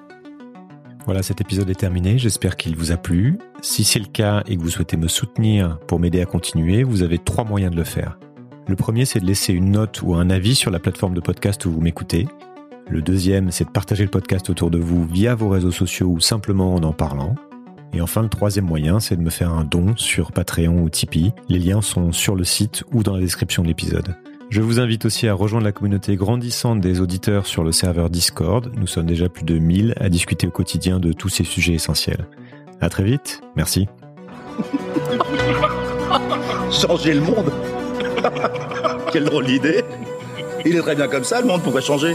Voilà, cet épisode est terminé. J'espère qu'il vous a plu. Si c'est le cas et que vous souhaitez me soutenir pour m'aider à continuer, vous avez trois moyens de le faire. Le premier, c'est de laisser une note ou un avis sur la plateforme de podcast où vous m'écoutez. Le deuxième, c'est de partager le podcast autour de vous via vos réseaux sociaux ou simplement en en parlant. Et enfin, le troisième moyen, c'est de me faire un don sur Patreon ou Tipeee. Les liens sont sur le site ou dans la description de l'épisode. Je vous invite aussi à rejoindre la communauté grandissante des auditeurs sur le serveur Discord. Nous sommes déjà plus de 1000 à discuter au quotidien de tous ces sujets essentiels. À très vite. Merci. *laughs* Changer le monde *laughs* Quelle drôle d'idée Il est très bien comme ça, le monde, pourquoi changer?